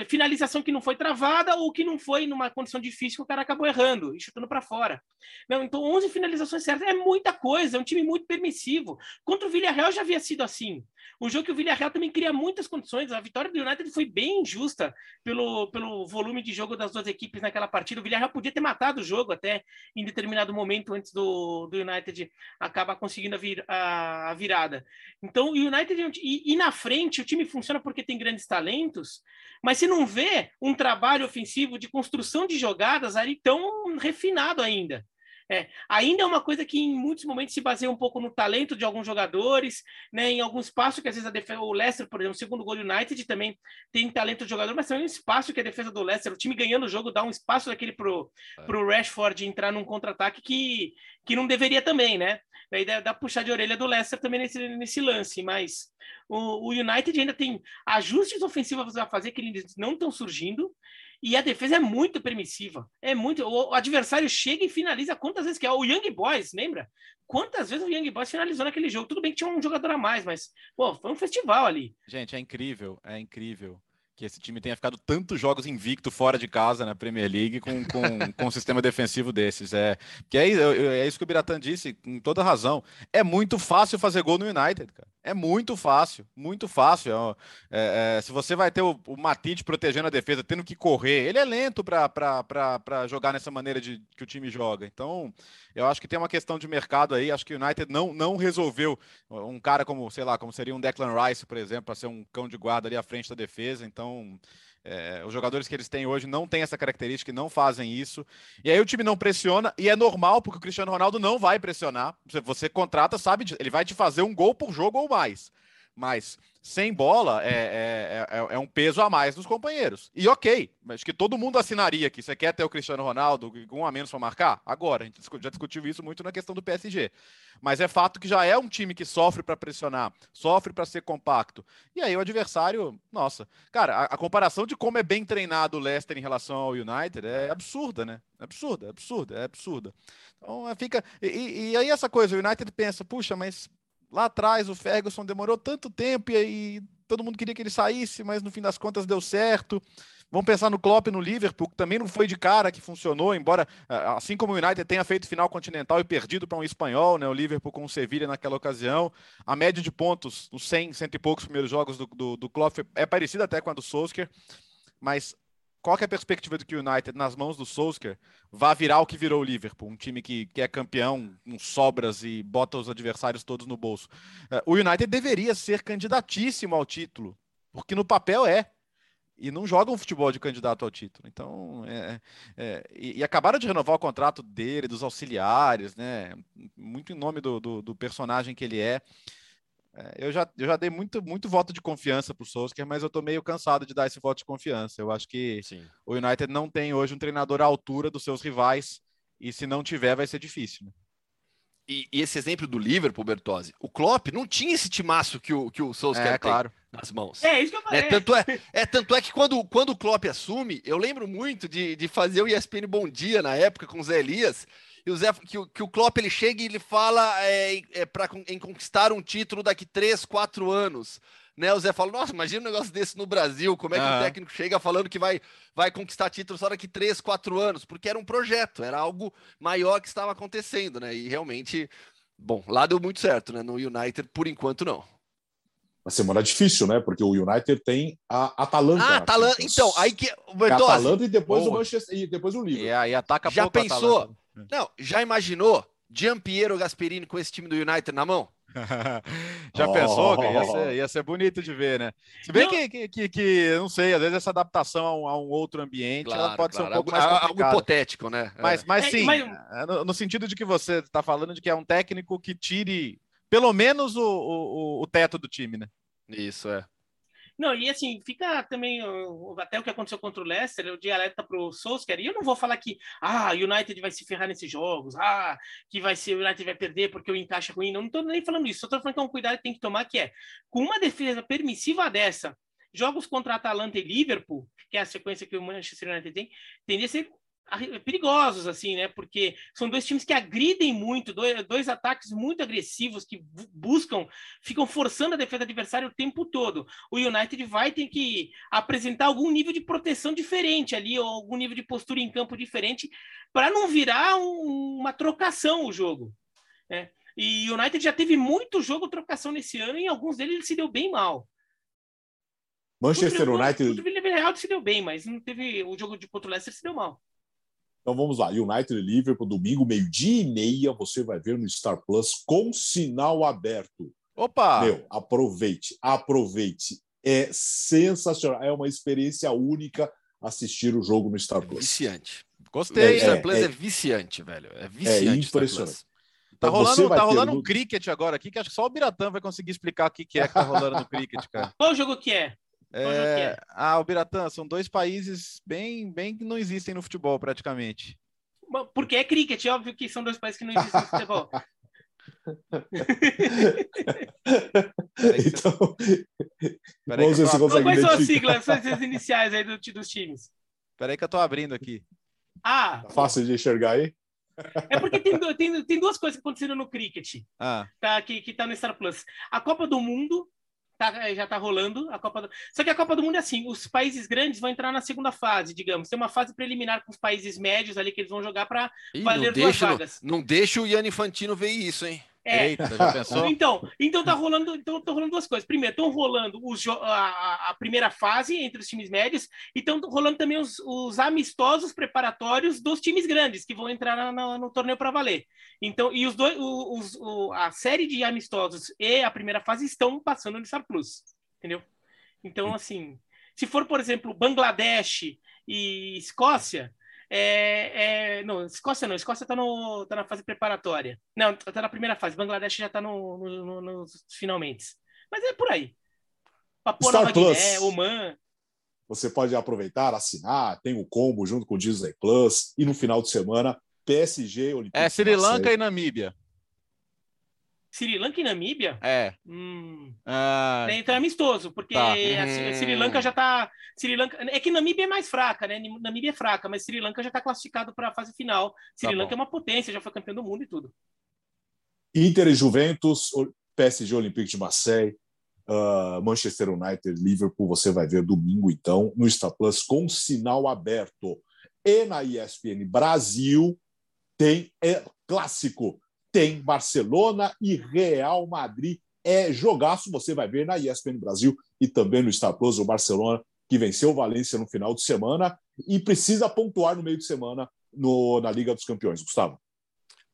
finalização que não foi travada ou que não foi numa condição difícil que o cara acabou errando e chutando para fora. Não, então 11 finalizações certas é muita coisa, é um time muito permissivo. Contra o Villarreal já havia sido assim. Um jogo que o Villarreal também cria muitas condições. A vitória do United foi bem injusta pelo, pelo volume de jogo das duas equipes naquela partida. O Villarreal podia ter matado o jogo até em determinado momento antes do, do United acabar conseguindo a, vir, a, a virada. Então, o United é e, e na frente o time funciona porque tem grandes talentos, mas se não vê um trabalho ofensivo de construção de jogadas ali tão refinado ainda. É, ainda é uma coisa que em muitos momentos se baseia um pouco no talento de alguns jogadores, né, em algum espaço que às vezes a defesa, o Leicester, por exemplo, segundo gol do United também tem talento de jogador, mas tem um espaço que a defesa do Leicester, o time ganhando o jogo, dá um espaço daquele pro, é. pro Rashford entrar num contra-ataque que, que não deveria também, né? Daí dá, dá puxar de orelha do Leicester também nesse, nesse lance, mas o, o United ainda tem ajustes ofensivos a fazer que eles não estão surgindo, e a defesa é muito permissiva. É muito. O, adversário chega e finaliza quantas vezes quer. O Young Boys, lembra? Quantas vezes o Young Boys finalizou naquele jogo? Tudo bem que tinha um jogador a mais, mas pô, foi um festival ali. Gente, é incrível, é incrível que esse time tenha ficado tantos jogos invicto fora de casa na Premier League com, com, com um sistema defensivo desses. É, que é, é isso que o Biratan disse, com toda razão. É muito fácil fazer gol no United, cara. É muito fácil, muito fácil. É, é, se você vai ter o, o Matite protegendo a defesa, tendo que correr, ele é lento para jogar nessa maneira de que o time joga. Então, eu acho que tem uma questão de mercado aí. Acho que o United não, não resolveu um cara como, sei lá, como seria um Declan Rice, por exemplo, para ser um cão de guarda ali à frente da defesa. Então, é, os jogadores que eles têm hoje não têm essa característica e não fazem isso. E aí o time não pressiona, e é normal, porque o Cristiano Ronaldo não vai pressionar. Você, você contrata, sabe, ele vai te fazer um gol por jogo ou mais. Mas sem bola é, é, é, é, um peso a mais dos companheiros. E ok, acho que todo mundo assinaria que você quer ter o Cristiano Ronaldo um a menos para marcar? Agora, a gente já discutiu isso muito na questão do PSG. Mas é fato que já é um time que sofre para pressionar, sofre para ser compacto. E aí o adversário, nossa, cara, a, a, comparação de como é bem treinado o Leicester em relação ao United é absurda, né? É absurda, é absurda, é absurda. Então é, fica. E, e aí essa coisa, o United pensa, puxa, mas lá atrás o Ferguson demorou tanto tempo e aí todo mundo queria que ele saísse, mas no fim das contas deu certo. Vamos pensar no Klopp no Liverpool, que também não foi de cara que funcionou, embora, assim como o United tenha feito final continental e perdido para um espanhol, né, o Liverpool com o Sevilla naquela ocasião. A média de pontos nos 100, cento e poucos primeiros jogos do, do, do Klopp é parecida até com a do Solskjaer, mas qual é a perspectiva do que o United, nas mãos do Solskjaer, vá virar o que virou o Liverpool? Um time que, que é campeão, com sobras e bota os adversários todos no bolso. Uh, o United deveria ser candidatíssimo ao título, porque no papel é. E não joga um futebol de candidato ao título. Então, é, é, e, e, acabaram de renovar o contrato dele, dos auxiliares, né? Muito em nome do, do, do personagem que ele é. É, eu, já, eu já dei muito, muito voto de confiança para o Solskjaer, mas eu estou meio cansado de dar esse voto de confiança. Eu acho que Sim. o United não tem hoje um treinador à altura dos seus rivais, e se não tiver, vai ser difícil. Né? E, e, esse exemplo do Liverpool, Bertozzi, o Klopp não tinha esse timaço que o, que o Solskjaer é, tem claro. nas mãos. É, isso que eu falei. É, tanto, é, é, tanto é que quando, quando o Klopp assume, eu lembro muito de, de fazer o ESPN Bom Dia na época com o Zé Elias, e o Zé, que, que o Klopp ele chega e ele fala é, é para em conquistar um título daqui três, quatro anos. Né, o Zé fala, nossa, imagina um negócio desse no Brasil, como é que uhum. o técnico chega falando que vai, vai conquistar título só daqui três, quatro anos, porque era um projeto, era algo maior que estava acontecendo, né? E realmente, bom, lá deu muito certo, né? No United, por enquanto, não. Uma semana difícil, né? Porque o United tem a Atalanta. Ah, Atalanta. Então, aí que. Atalanta e depois o Manchester e depois o Liverpool. E aí ataca Já pensou? Não, já imaginou Giampiero Gasperini com esse time do United na mão? Já oh. pensou? Ia ser, ia ser, bonito de ver, né? Se bem que, que, que, que, não sei, às vezes essa adaptação a um, a um outro ambiente claro, ela pode claro. ser um pouco mais complicada. Algo hipotético, né? Mas, mas é, sim, mas... É, no, no, sentido de que você está falando de que é um técnico que tire pelo menos o, o, o teto do time, né? Isso, é. Não, e assim, fica também até o que aconteceu contra o Leicester, o dialeto para o Solskjaer, e eu não vou falar que ah, o United vai se ferrar nesses jogos, ah, que vai ser, o United vai perder porque o encaixe é ruim, não estou nem falando isso, só estou falando que é um cuidado que tem que tomar, que é, com uma defesa permissiva dessa, jogos contra Atalanta e Liverpool, que é a sequência que o Manchester United tem, tende a ser perigosos, assim, né? Porque são dois times que agridem muito, dois, dois ataques muito agressivos que buscam, ficam forçando a defesa adversária o tempo todo. O United vai ter que apresentar algum nível de proteção diferente ali, ou algum nível de postura em campo diferente, para não virar um, uma trocação o jogo. Né? E o United já teve muito jogo trocação nesse ano, e em alguns deles ele se deu bem mal. Manchester United. O Real se deu bem, mas não teve o jogo de contra o Leicester se deu mal. Então vamos lá, United e Liverpool, domingo, meio-dia e meia, você vai ver no Star Plus com sinal aberto. Opa! Meu, aproveite, aproveite. É sensacional, é uma experiência única assistir o jogo no Star Plus. Viciante. Gostei. É, Star Plus é, é, viciante, velho. É viciante. É impressionante. Tá então, rolando, tá rolando um cricket agora aqui, que acho que só o Biratã vai conseguir explicar o que, que é que tá rolando no cricket, cara. Qual jogo que é? É, é? Ah, o Biratã, são dois países bem, bem que não existem no futebol praticamente. Porque é cricket, é óbvio que são dois países que não existem no futebol. então, vamos ver se consegue Quais são as siglas, são as iniciais aí do, dos times? Peraí que eu tô abrindo aqui. Ah! Tá fácil de enxergar aí? É porque tem, tem, tem duas coisas acontecendo no cricket ah. tá, que, que tá no Star Plus. A Copa do Mundo Tá, é, já está rolando a Copa do... Só que a Copa do Mundo é assim, os países grandes vão entrar na segunda fase, digamos. Tem uma fase preliminar com os países médios ali que eles vão jogar para valer duas vagas. Não, não deixa o Ian Infantino ver isso, hein? É. Eita, já pensou? Então, então tá rolando, então tá rolando duas coisas. Primeiro, estão rolando os, a, a, primeira fase entre os times médios e estão rolando também os, os, amistosos preparatórios dos times grandes que vão entrar na, na, no torneio para valer. Então, e os dois, os, o, a série de amistosos e a primeira fase estão passando no Star Plus, entendeu? Então, assim, se for, por exemplo, Bangladesh e Escócia, é, é, não, Escócia não, Escócia está tá na fase preparatória. Não, está na primeira fase. Bangladesh já está no, no, no, nos finalmente. Mas é por aí. Papua Star Nova Plus. Guiné, Oman. Você pode aproveitar, assinar, tem o combo junto com o Disney Plus e no final de semana PSG Olympique É Sri Lanka e Namíbia. Sri Lanka e Namíbia? É. Hum. Ah, Então é amistoso, porque Tá. a Sri- Lanka já tá. Sri Lanka, é que Namíbia é mais fraca, né? Namíbia é fraca, mas Sri Lanka já tá classificado para a fase final. Sri Tá Lanka bom. é uma potência, já foi campeão do mundo e tudo. Inter e Juventus, o- PSG Olympique de Marseille, ah, Manchester United, Liverpool, você vai ver domingo, então, no Star Plus, com sinal aberto. E na ESPN Brasil tem é, clássico, tem Barcelona e Real Madrid. É jogaço, você vai ver na ESPN Brasil e também no Star Plus, o Barcelona, que venceu o Valência no final de semana e precisa pontuar no meio de semana no- na Liga dos Campeões. Gustavo.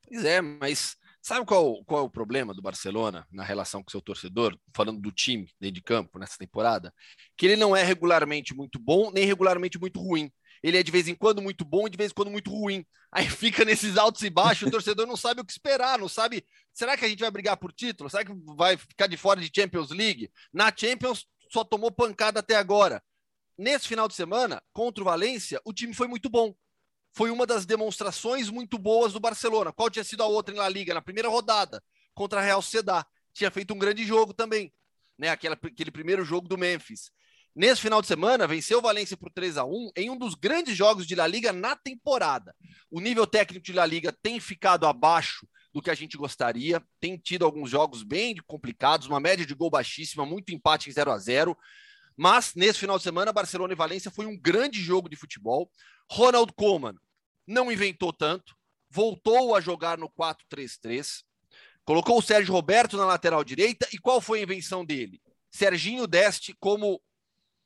Pois é, mas sabe qual, qual é o problema do Barcelona na relação com seu torcedor, falando do time dentro de campo nessa temporada? Que ele não é regularmente muito bom, nem regularmente muito ruim. Ele é de vez em quando muito bom e de vez em quando muito ruim. Aí fica nesses altos e baixos, o torcedor não sabe o que esperar, não sabe. Será que a gente vai brigar por título? Será que vai ficar de fora de Champions League? Na Champions só tomou pancada até agora. Nesse final de semana, contra o Valência, o time foi muito bom foi uma das demonstrações muito boas do Barcelona. Qual tinha sido a outra em La Liga? Na primeira rodada, contra a Real Sociedad. Tinha feito um grande jogo também, né? Aquela, aquele primeiro jogo do Memphis. Nesse final de semana, venceu o Valência por 3 a 1 em um dos grandes jogos de La Liga na temporada. O nível técnico de La Liga tem ficado abaixo do que a gente gostaria, tem tido alguns jogos bem complicados, uma média de gol baixíssima, muito empate em 0 a 0 mas nesse final de semana, Barcelona e Valência foi um grande jogo de futebol. Ronald Koeman não inventou tanto, voltou a jogar no 4-3-3, colocou o Sérgio Roberto na lateral direita. E qual foi a invenção dele? Serginho Deste como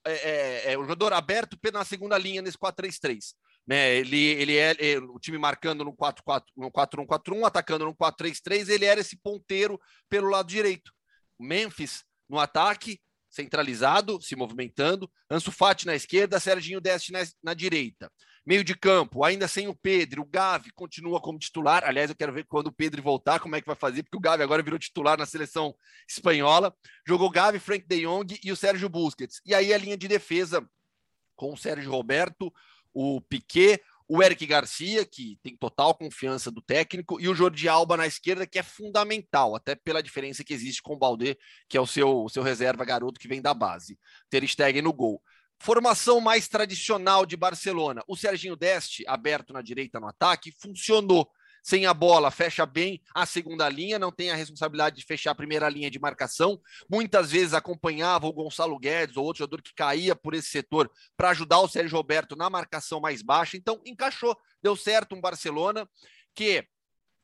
é, é, é, o jogador aberto na segunda linha nesse 4-3-3. Né, ele, ele é, é, o time marcando no 4-4, no 4-1-4-1, atacando no 4-3-3, ele era esse ponteiro pelo lado direito. Memphis no ataque, centralizado, se movimentando. Ansu Fati na esquerda, Serginho Deste na, na, direita. Meio de campo, ainda sem o Pedro, o Gavi continua como titular. Aliás, eu quero ver quando o Pedro voltar, como é que vai fazer, porque o Gavi agora virou titular na seleção espanhola. Jogou Gavi, Frank de Jong e o Sérgio Busquets. E aí a linha de defesa com o Sérgio Roberto, o Piquet, o Eric Garcia, que tem total confiança do técnico, e o Jordi Alba na esquerda, que é fundamental, até pela diferença que existe com o Balde, que é o seu, o seu reserva garoto que vem da base. Ter Stegen no gol. Formação mais tradicional de Barcelona. O Serginho Deste, aberto na direita no ataque, funcionou. Sem a bola, fecha bem a segunda linha, não tem a responsabilidade de fechar a primeira linha de marcação. Muitas vezes acompanhava o Gonçalo Guedes ou outro jogador que caía por esse setor para ajudar o Sérgio Roberto na marcação mais baixa. Então, encaixou, deu certo um Barcelona que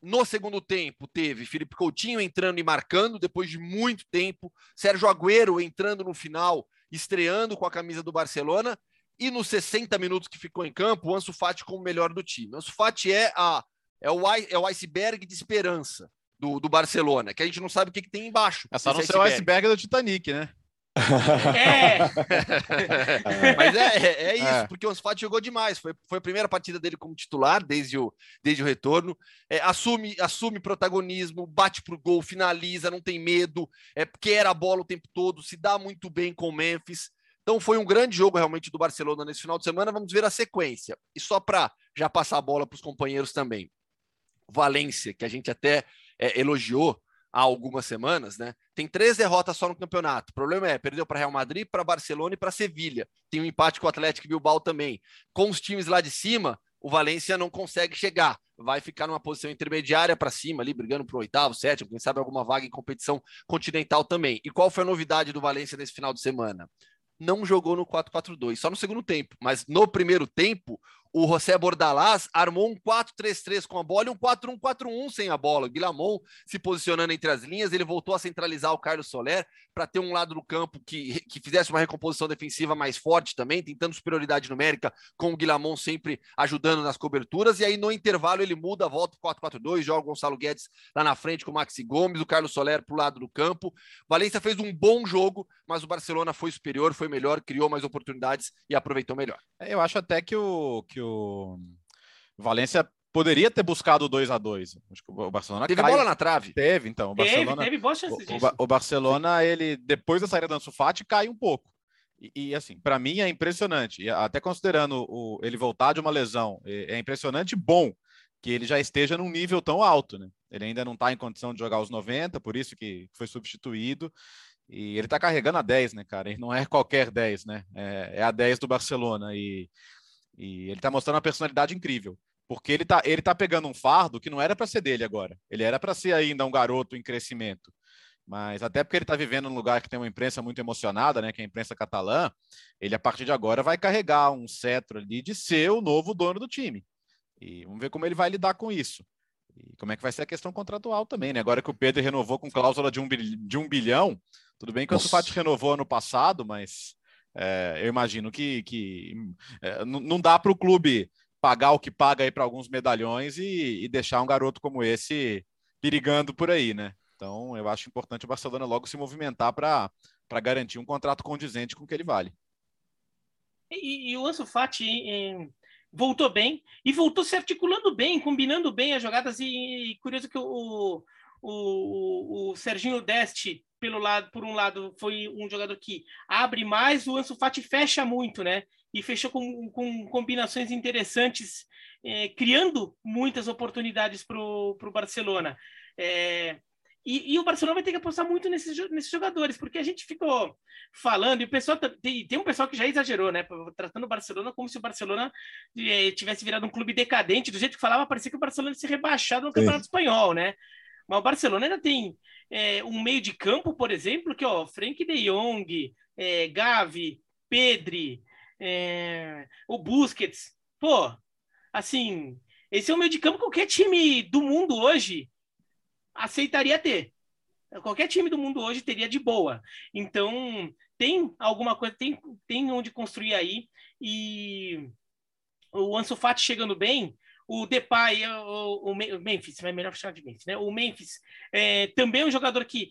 no segundo tempo teve Felipe Coutinho entrando e marcando depois de muito tempo, Sérgio Agüero entrando no final, estreando com a camisa do Barcelona. E nos 60 minutos que ficou em campo, o Ansu Fati como melhor do time. O Ansu Fati é a é o, é o iceberg de esperança do, do Barcelona, que a gente não sabe o que, que tem embaixo. É só não ser o iceberg do Titanic, né? É. Mas é, é, é isso, é. porque o Ansfati jogou demais. Foi, foi a primeira partida dele como titular desde o, desde o retorno. É, assume, assume protagonismo, bate pro gol, finaliza, não tem medo, é, quer a bola o tempo todo, se dá muito bem com o Memphis. Então foi um grande jogo realmente do Barcelona nesse final de semana. Vamos ver a sequência. E só para já passar a bola para os companheiros também. Valência, que a gente até é, elogiou há algumas semanas, né? Tem três derrotas só no campeonato. O problema é, perdeu para Real Madrid, para Barcelona e para Sevilha. Tem um empate com o Atlético Bilbao também. Com os times lá de cima, o Valência não consegue chegar. Vai ficar numa posição intermediária para cima, ali brigando para o oitavo, sétimo, quem sabe alguma vaga em competição continental também. E qual foi a novidade do Valência nesse final de semana? Não jogou no 4-4-2, só no segundo tempo. Mas no primeiro tempo, o José Bordalás armou um 4-3-3 com a bola e um 4-1-4-1 sem a bola. O Guilhamon se posicionando entre as linhas, ele voltou a centralizar o Carlos Soler para ter um lado do campo que, que fizesse uma recomposição defensiva mais forte também, tentando superioridade numérica, com o Guilhamon sempre ajudando nas coberturas. E aí no intervalo ele muda, volta para 4-4-2, joga o Gonçalo Guedes lá na frente com o Maxi Gomes, o Carlos Soler para o lado do campo. Valência fez um bom jogo, mas o Barcelona foi superior, foi melhor, criou mais oportunidades e aproveitou melhor. Eu acho até que o, que o Valência poderia ter buscado o 2 a 2 Acho que o Barcelona teve cai... bola na trave. Teve, então. O Barcelona, teve, teve boas chances o, o, o Barcelona, ele, depois da saída do Ansu Fati, cai um pouco. E, e assim, para mim é impressionante. E até considerando o, ele voltar de uma lesão, é, é impressionante bom que ele já esteja num nível tão alto, né? Ele ainda não está em condição de jogar os 90, por isso que foi substituído. E ele está carregando a 10, né, cara? Ele não é qualquer 10, né? É, é a 10 do Barcelona. E, e ele está mostrando uma personalidade incrível. Porque ele está ele tá pegando um fardo que não era para ser dele agora. Ele era para ser ainda um garoto em crescimento. Mas até porque ele está vivendo num lugar que tem uma imprensa muito emocionada, né? Que é a imprensa catalã, ele a partir de agora vai carregar um cetro ali de ser o novo dono do time. E vamos ver como ele vai lidar com isso. E como é que vai ser a questão contratual também, né? Agora que o Pedro renovou com cláusula de um, de um bilhão, tudo bem que o Ansu renovou ano passado, mas é, eu imagino que, que é, não dá para o clube pagar o que paga aí para alguns medalhões e, e, deixar um garoto como esse perigando por aí, né? Então eu acho importante o Barcelona logo se movimentar para garantir um contrato condizente com o que ele vale. E, e o Ansu Fati, voltou bem e voltou se articulando bem, combinando bem as jogadas. E curioso que o, o, o Serginho Deste, pelo lado, por um lado, foi um jogador que abre mais, o Ansu Fati fecha muito, né? E fechou com, com combinações interessantes, é, criando muitas oportunidades para o Barcelona. É, e, e, o Barcelona vai ter que apostar muito nesses, nesses jogadores, porque a gente ficou falando, e o pessoal tem, tem um pessoal que já exagerou, né? Tratando o Barcelona como se o Barcelona eh, tivesse virado um clube decadente, do jeito que falava, parecia que o Barcelona ser rebaixado no Campeonato Sim. Espanhol, né? Mas o Barcelona ainda tem é, um meio de campo, por exemplo, que ó, Frank de Jong, é, Gavi, Pedri, é, o Busquets. Pô, assim, esse é o meio de campo que qualquer time do mundo hoje aceitaria ter. Qualquer time do mundo hoje teria de boa. Então, tem alguma coisa, tem, tem onde construir aí. E o Ansu Fati chegando bem, o Depay, o, o Memphis, é melhor chamar de Memphis, né? O Memphis é, também é um jogador que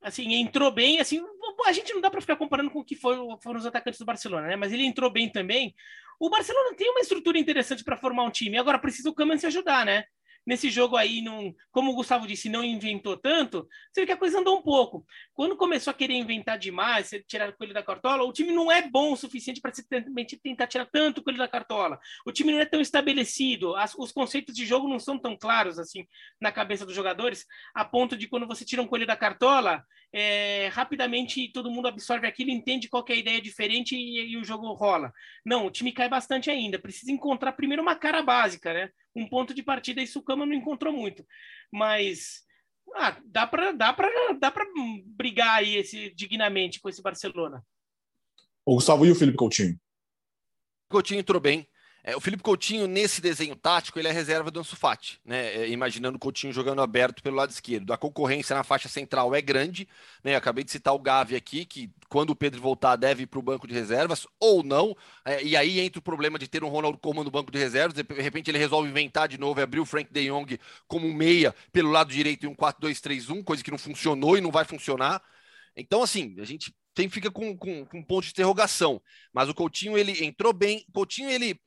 assim entrou bem, assim a gente não dá para ficar comparando com o que foram, foram os atacantes do Barcelona, né? Mas ele entrou bem também. O Barcelona tem uma estrutura interessante para formar um time. Agora precisa o Kaman se ajudar, né? Nesse jogo aí, não, como o Gustavo disse, não inventou tanto, você vê que a coisa andou um pouco. Quando começou a querer inventar demais, tirar o coelho da cartola, o time não é bom o suficiente para tentar tirar tanto o coelho da cartola. O time não é tão estabelecido, as, os conceitos de jogo não são tão claros assim na cabeça dos jogadores, a ponto de quando você tira um coelho da cartola, é, rapidamente todo mundo absorve aquilo, entende qual é a ideia diferente e, e o jogo rola. Não, o time cai bastante ainda. Precisa encontrar primeiro uma cara básica, né? um ponto de partida e Sucama não encontrou muito. Mas ah, dá para dá dá brigar aí esse, dignamente com esse Barcelona. O Gustavo e o Felipe Coutinho? Coutinho entrou bem. É, o Felipe Coutinho, nesse desenho tático, ele é reserva do Ansu Fati, né? É, imaginando o Coutinho jogando aberto pelo lado esquerdo. A concorrência na faixa central é grande, né? Acabei de citar o Gavi aqui, que quando o Pedro voltar deve ir para o banco de reservas, ou não. É, e aí entra o problema de ter um Ronaldo Koeman no banco de reservas. De repente ele resolve inventar de novo e abrir o Frank de Jong como meia pelo lado direito em um 4-2-3-1, coisa que não funcionou e não vai funcionar. Então, assim, a gente fica com, com, com um ponto de interrogação. Mas o Coutinho, ele entrou bem. Coutinho, ele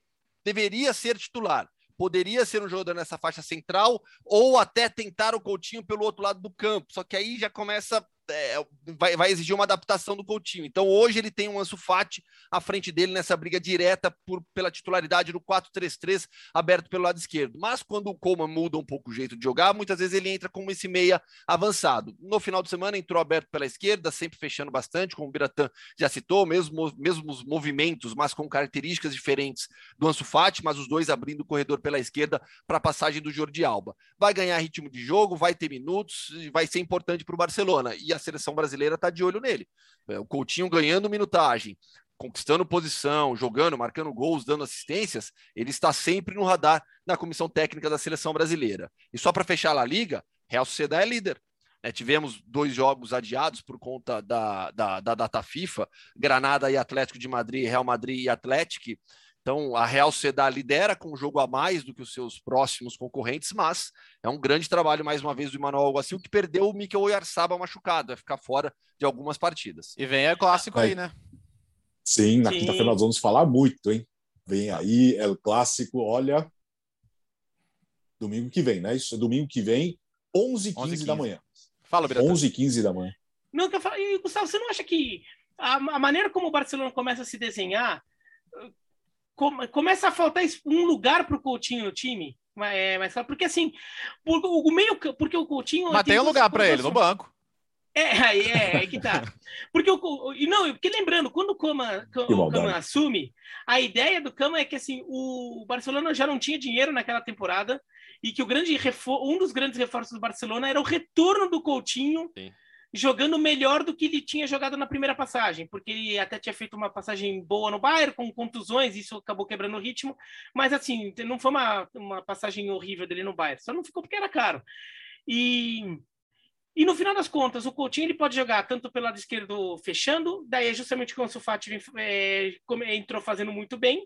deveria ser titular. Poderia ser um jogador nessa faixa central ou até tentar o Coutinho pelo outro lado do campo. Só que aí já começa é, vai, vai, exigir uma adaptação do Coutinho. Então hoje ele tem um Ansu Fati à frente dele nessa briga direta por, pela titularidade do 4-3-3 aberto pelo lado esquerdo. Mas quando o Coman muda um pouco o jeito de jogar, muitas vezes ele entra como esse meia avançado. No final de semana entrou aberto pela esquerda, sempre fechando bastante, como o Biratan já citou, mesmo mesmos movimentos, mas com características diferentes do Ansu Fati, mas os dois abrindo o corredor pela esquerda para a passagem do Jordi Alba. Vai ganhar ritmo de jogo, vai ter minutos, vai ser importante para o Barcelona. E a seleção brasileira está de olho nele. É, o Coutinho ganhando minutagem, conquistando posição, jogando, marcando gols, dando assistências, ele está sempre no radar na comissão técnica da seleção brasileira. E só para fechar a liga, Real Sociedade é líder. É, tivemos dois jogos adiados por conta da, da, da, data FIFA, Granada e Atlético de Madrid, Real Madrid e Atlético. Então, a Real Sociedade lidera com um jogo a mais do que os seus próximos concorrentes, mas é um grande trabalho, mais uma vez, do Emmanuel Alguacil, que perdeu o Mikel Oyarzabal machucado, vai ficar fora de algumas partidas. E vem é clássico aí, né? Sim, na quinta-feira nós vamos falar muito, hein? Vem aí, é o clássico, olha. Domingo que vem, né? Isso é domingo que vem, 11 h 15 da manhã. Fala, Biratã. 11 h 15 da manhã. Não, que eu falo, e, Gustavo, você não acha que a, a maneira como o Barcelona começa a se desenhar come, começa a faltar um lugar para o Coutinho no time? É, mas porque assim, por, o meio, porque o Coutinho. Mas tem um lugar para ele no banco. É, aí é, é, que tá. Porque o e não, porque lembrando, quando o Cama, o Cama assume, a ideia do Cama é que assim, o Barcelona já não tinha dinheiro naquela temporada e que o grande refor um dos grandes reforços do Barcelona era o retorno do Coutinho. Sim jogando melhor do que ele tinha jogado na primeira passagem, porque ele até tinha feito uma passagem boa no Bayern, com contusões, isso acabou quebrando o ritmo, mas assim, não foi uma, uma passagem horrível dele no Bayern, só não ficou porque era caro. E, e no final das contas, o Coutinho ele pode jogar tanto pelo lado esquerdo fechando, daí é justamente quando o Sufati é, entrou fazendo muito bem,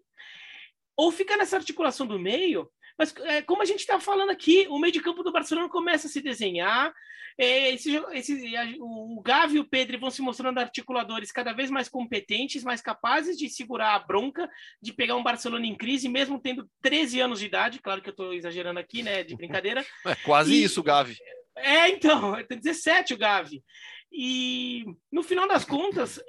ou fica nessa articulação do meio, mas é, como a gente está falando aqui, o meio de campo do Barcelona começa a se desenhar. É, esse, esse, o Gavi e o Pedro vão se mostrando articuladores cada vez mais competentes, mais capazes de segurar a bronca, de pegar um Barcelona em crise, mesmo tendo 13 anos de idade. Claro que eu estou exagerando aqui, né? De brincadeira. É quase e, isso, Gavi. É, então, tem 17 o Gavi. E no final das contas,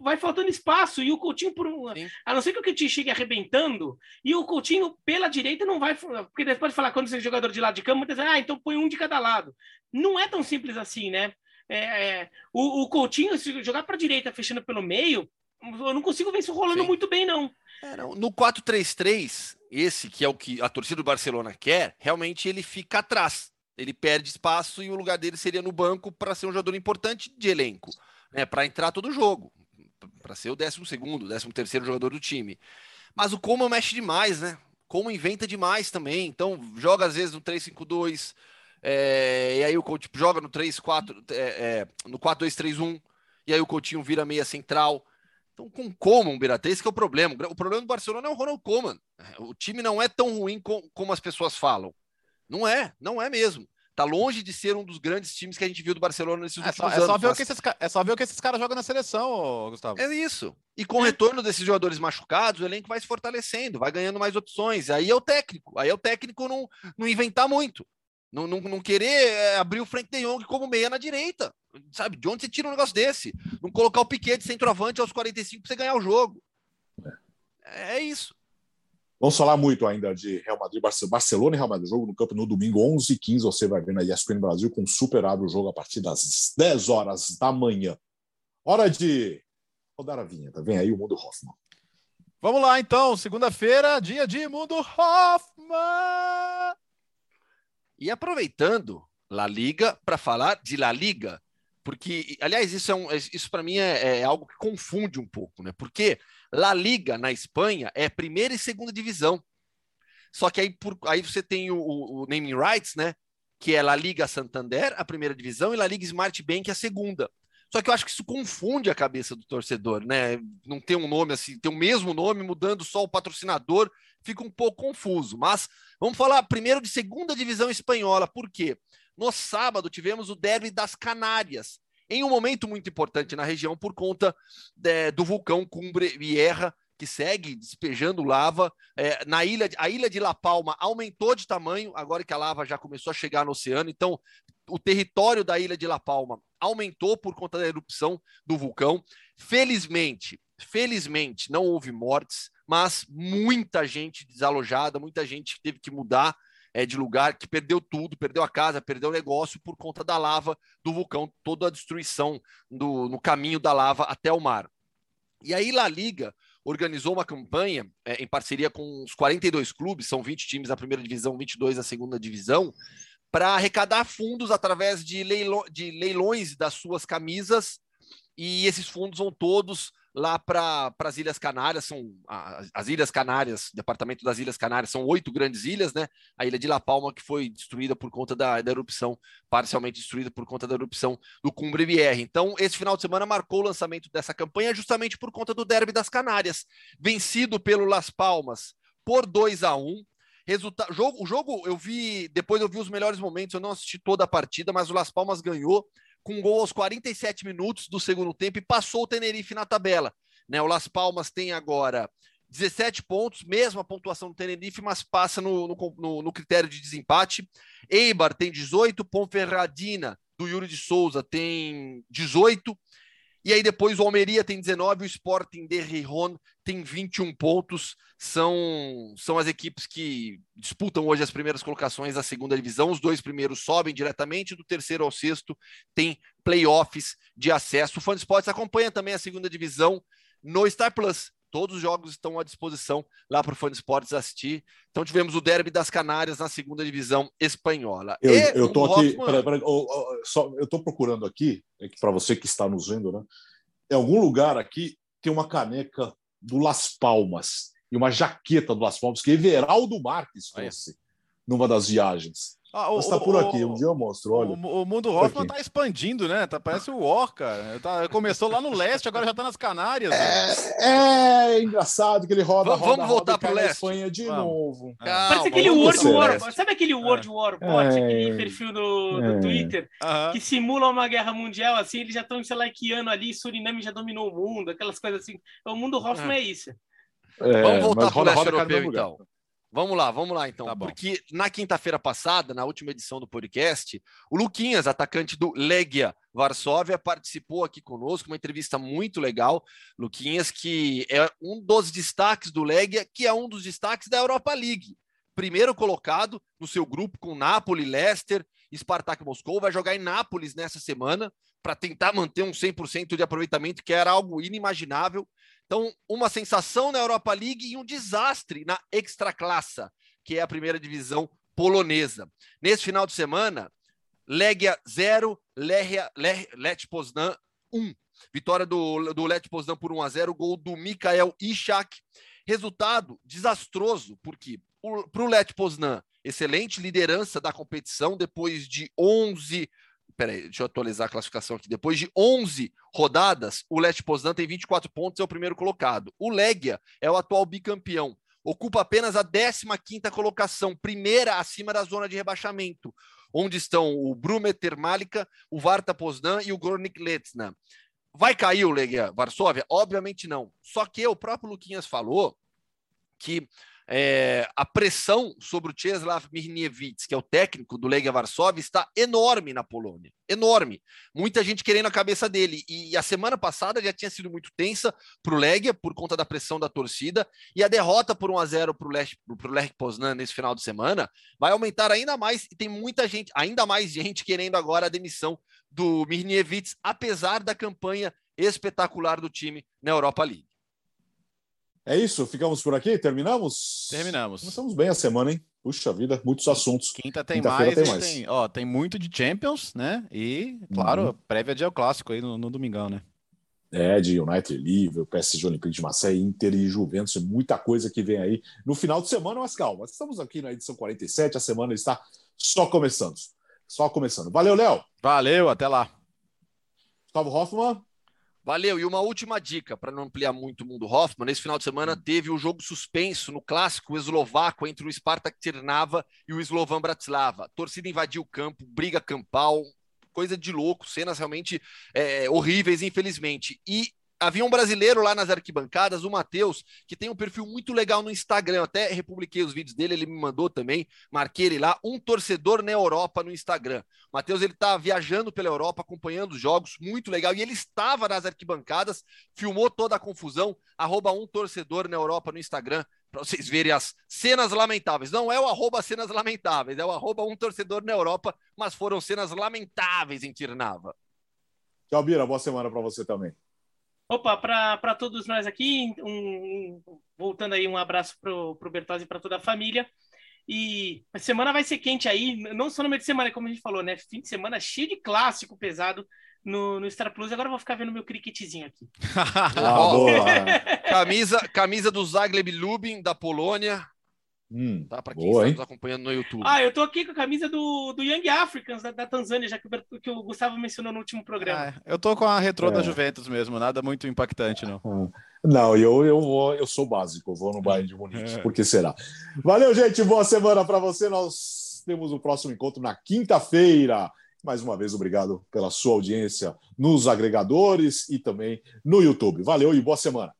vai faltando espaço e o Coutinho por um, a não ser que o Coutinho chegue arrebentando e o Coutinho pela direita não vai porque depois pode falar quando você é jogador de lado de campo muitas vezes, ah então põe um de cada lado não é tão simples assim né é, é, o, o Coutinho se jogar para direita fechando pelo meio eu não consigo ver isso rolando Sim. muito bem não. É, não. no 4-3-3 esse que é o que a torcida do Barcelona quer realmente ele fica atrás ele perde espaço e o lugar dele seria no banco para ser um jogador importante de elenco né, para entrar todo jogo para ser o 12 segundo, 13 terceiro jogador do time. Mas o Como mexe demais, né? Como inventa demais também. Então, joga às vezes no 3-5-2, é, e aí o coach joga no 3-4, é, é, no 4-2-3-1, e aí o Coutinho vira meia central. Então, com Coman, Biratê, esse que é o problema. O problema do Barcelona é o Ronald Koeman. O time não é tão ruim como as pessoas falam. Não é, não é mesmo. Tá longe de ser um dos grandes times que a gente viu do Barcelona nesses é últimos só, é anos. Só ver mas... o que esses, é só ver o que esses caras jogam na seleção, Gustavo. É isso. E com o retorno desses jogadores machucados, o elenco vai se fortalecendo, vai ganhando mais opções. Aí é o técnico. Aí é o técnico não, não inventar muito. Não, não, não querer é, abrir o Frank de Jong como meia na direita. Sabe? De onde você tira um negócio desse? Não colocar o Piquet de centroavante aos 45 para você ganhar o jogo. É, é isso. Vamos falar muito ainda de Real Madrid, Barcelona e Real Madrid. Jogo no campo no domingo, 11 h 15 Você vai ver na ESPN Brasil com super abre o jogo a partir das 10 horas da manhã. Hora de rodar a vinheta. Vem aí o Mundo Hoffman. Vamos lá, então. Segunda-feira, dia de Mundo Hoffman. E aproveitando La Liga para falar de La Liga, porque, aliás, isso, é um, isso para mim é, é algo que confunde um pouco, né? Porque La Liga, na Espanha, é primeira e segunda divisão. Só que aí, por, aí você tem o, o, naming rights, né? Que é La Liga Santander, a primeira divisão, e La Liga Smart Bank, a segunda. Só que eu acho que isso confunde a cabeça do torcedor, né? Não tem um nome assim, tem o mesmo nome, mudando só o patrocinador, fica um pouco confuso. Mas vamos falar primeiro de segunda divisão espanhola, por quê? No sábado tivemos o derby das Canárias, em um momento muito importante na região por conta de, do vulcão Cumbre Vieja, que segue despejando lava. É, na ilha, a ilha de La Palma aumentou de tamanho, agora que a lava já começou a chegar no oceano, então o território da ilha de La Palma aumentou por conta da erupção do vulcão. Felizmente, felizmente não houve mortes, mas muita gente desalojada, muita gente teve que mudar é, de lugar, que perdeu tudo, perdeu a casa, perdeu o negócio por conta da lava do vulcão, toda a destruição do, no caminho da lava até o mar. E aí La Liga organizou uma campanha é, em parceria com os 42 clubes, são 20 times na primeira divisão, 22 na segunda divisão, para arrecadar fundos através de, leilo de leilões das suas camisas, e esses fundos vão todos lá para as Ilhas Canárias, são as, as Ilhas Canárias, departamento das Ilhas Canárias, são oito grandes ilhas, né? A ilha de La Palma, que foi destruída por conta da, da erupção, parcialmente destruída por conta da erupção do Cumbre Vierre. Então, esse final de semana marcou o lançamento dessa campanha justamente por conta do Derby das Canárias, vencido pelo Las Palmas por 2 a 1 Resultado, jogo, o jogo eu vi, depois eu vi os melhores momentos, eu não assisti toda a partida, mas o Las Palmas ganhou com gol aos 47 minutos do segundo tempo e passou o Tenerife na tabela. Né? O Las Palmas tem agora 17 pontos, mesma pontuação do Tenerife, mas passa no, no, no critério de desempate. Eibar tem 18, Ponferradina do Yuri de Souza tem 18. E aí depois o Almeria tem 19, o Sporting de Rijon tem 21 pontos. São, são as equipes que disputam hoje as primeiras colocações da segunda divisão. Os dois primeiros sobem diretamente, do terceiro ao sexto tem playoffs de acesso. O Fun Sports acompanha também a segunda divisão no Star Plus. Todos os jogos estão à disposição lá para o Fã Esportes assistir. Então tivemos o Derby das Canárias na segunda divisão espanhola. Eu, e eu tô aqui, peraí, peraí, eu, só, eu tô procurando aqui, é para você que está nos vendo, né? Em algum lugar aqui tem uma caneca do Las Palmas e uma jaqueta do Las Palmas que Everaldo Marques trouxe numa das viagens. Ah, o, está por aqui, um dia eu mostro. Olha. O, o mundo Hoffman está expandindo, né? Tá, parece o War, cara. Tá, começou lá no leste, agora já está nas Canárias. É, é, engraçado que ele roda, vamos, roda, vamos voltar para o leste. Espanha de vamos. novo. É. Calma, parece aquele World War. Sabe aquele World é. War bot, é. aquele perfil do, do é. Twitter, que simula uma guerra mundial, assim, eles já estão, sei lá, que ano ali, Suriname já dominou o mundo, aquelas coisas assim. O mundo Hoffman é, isso. vamos voltar para o leste europeu, então. Vamos lá, vamos lá então. Tá Porque na quinta-feira passada, na última edição do podcast, o Luquinhas, atacante do Legia Varsóvia, participou aqui conosco, uma entrevista muito legal. Luquinhas, que é um dos destaques do Legia, que é um dos destaques da Europa League. Primeiro colocado no seu grupo com Napoli, Leicester, Spartak Moscou, vai jogar em Nápoles nessa semana para tentar manter um 100% de aproveitamento, que era algo inimaginável. Então, uma sensação na Europa League e um desastre na Extraklassa, que é a primeira divisão polonesa. Nesse final de semana, Legia 0, Lech Poznan 1. Vitória do, do Poznan por 1 a 0, gol do Mikael Ishak. Resultado desastroso, porque para o Lech Poznan, excelente liderança da competição depois de 11 Peraí, deixa eu atualizar a classificação aqui. Depois de 11 rodadas, o Leste Poznan tem 24 pontos, é o primeiro colocado. O Legia é o atual bicampeão. Ocupa apenas a 15ª colocação, primeira acima da zona de rebaixamento, onde estão o Brumeter Malika, o Varta Poznan e o Gornik Letsna. Vai cair o Legia Varsóvia? Obviamente não. Só que o próprio Luquinhas falou que é, a pressão sobre o Czeslaw Mirniewicz, que é o técnico do Legia Varsóvia, está enorme na Polônia. Enorme. Muita gente querendo a cabeça dele. E a semana passada já tinha sido muito tensa para o Legia, por conta da pressão da torcida. E a derrota por 1 a 0 para o Lech, Lech Poznan nesse final de semana vai aumentar ainda mais. E tem muita gente, ainda mais gente, querendo agora a demissão do Mirniewicz, apesar da campanha espetacular do time na Europa League. É isso, ficamos por aqui? Terminamos? Terminamos. Começamos bem a semana, hein? Puxa vida, muitos assuntos. Quinta tem mais, tem mais. Tem, ó, tem muito de Champions, né? E, claro, uhum. prévia de El Clássico aí no, no, domingão, né? É, de United Liverpool, PSG Olympique de Marseille, Inter e Juventus, muita coisa que vem aí no final de semana, mas calma, estamos aqui na edição 47, a semana está só começando. Só começando. Valeu, Léo. Valeu, até lá. Gustavo Hoffman. Valeu. E uma última dica, para não ampliar muito o mundo Hoffman, nesse final de semana hum. teve o jogo suspenso no clássico eslovaco entre o Spartak Trnava e o Slovan Bratislava. A torcida invadiu o campo, briga campal, coisa de louco, cenas realmente é, horríveis, infelizmente. E havia um brasileiro lá nas arquibancadas, o Matheus, que tem um perfil muito legal no Instagram. Até republiquei os vídeos dele, ele me mandou também, marquei ele lá, um torcedor na Europa no Instagram. O Matheus, ele tá viajando pela Europa, acompanhando os jogos, muito legal. E ele estava nas arquibancadas, filmou toda a confusão, arroba um torcedor na Europa no Instagram, para vocês verem as cenas lamentáveis. Não é o arroba cenas lamentáveis, é o arroba um torcedor na Europa, mas foram cenas lamentáveis em Tirnava. Tchau, Bira. Boa semana para você também. Opa, para todos nós aqui, um, um, voltando aí, um abraço para o Bertozzi e para toda a família. E a semana vai ser quente aí, não só no meio de semana, como a gente falou, né? Fim de semana cheio de clássico pesado no, no Star Plus. Agora eu vou ficar vendo meu cricketzinho aqui. ah, camisa, camisa do Zagleb Lubin, da Polônia. Hum, tá? Para quem boa, está hein? nos acompanhando no YouTube. Ah, eu tô aqui com a camisa do, do Young Africans, da, da Tanzânia, já que o, que o Gustavo mencionou no último programa. Ah, eu tô com a retrô é. da Juventus mesmo, nada muito impactante, não. Hum. Não, eu, eu vou, eu sou básico, eu vou no Bayern de Munique, é. por que será? Valeu, gente, boa semana para você. Nós temos o próximo encontro na quinta-feira. Mais uma vez, obrigado pela sua audiência nos agregadores e também no YouTube. Valeu e boa semana.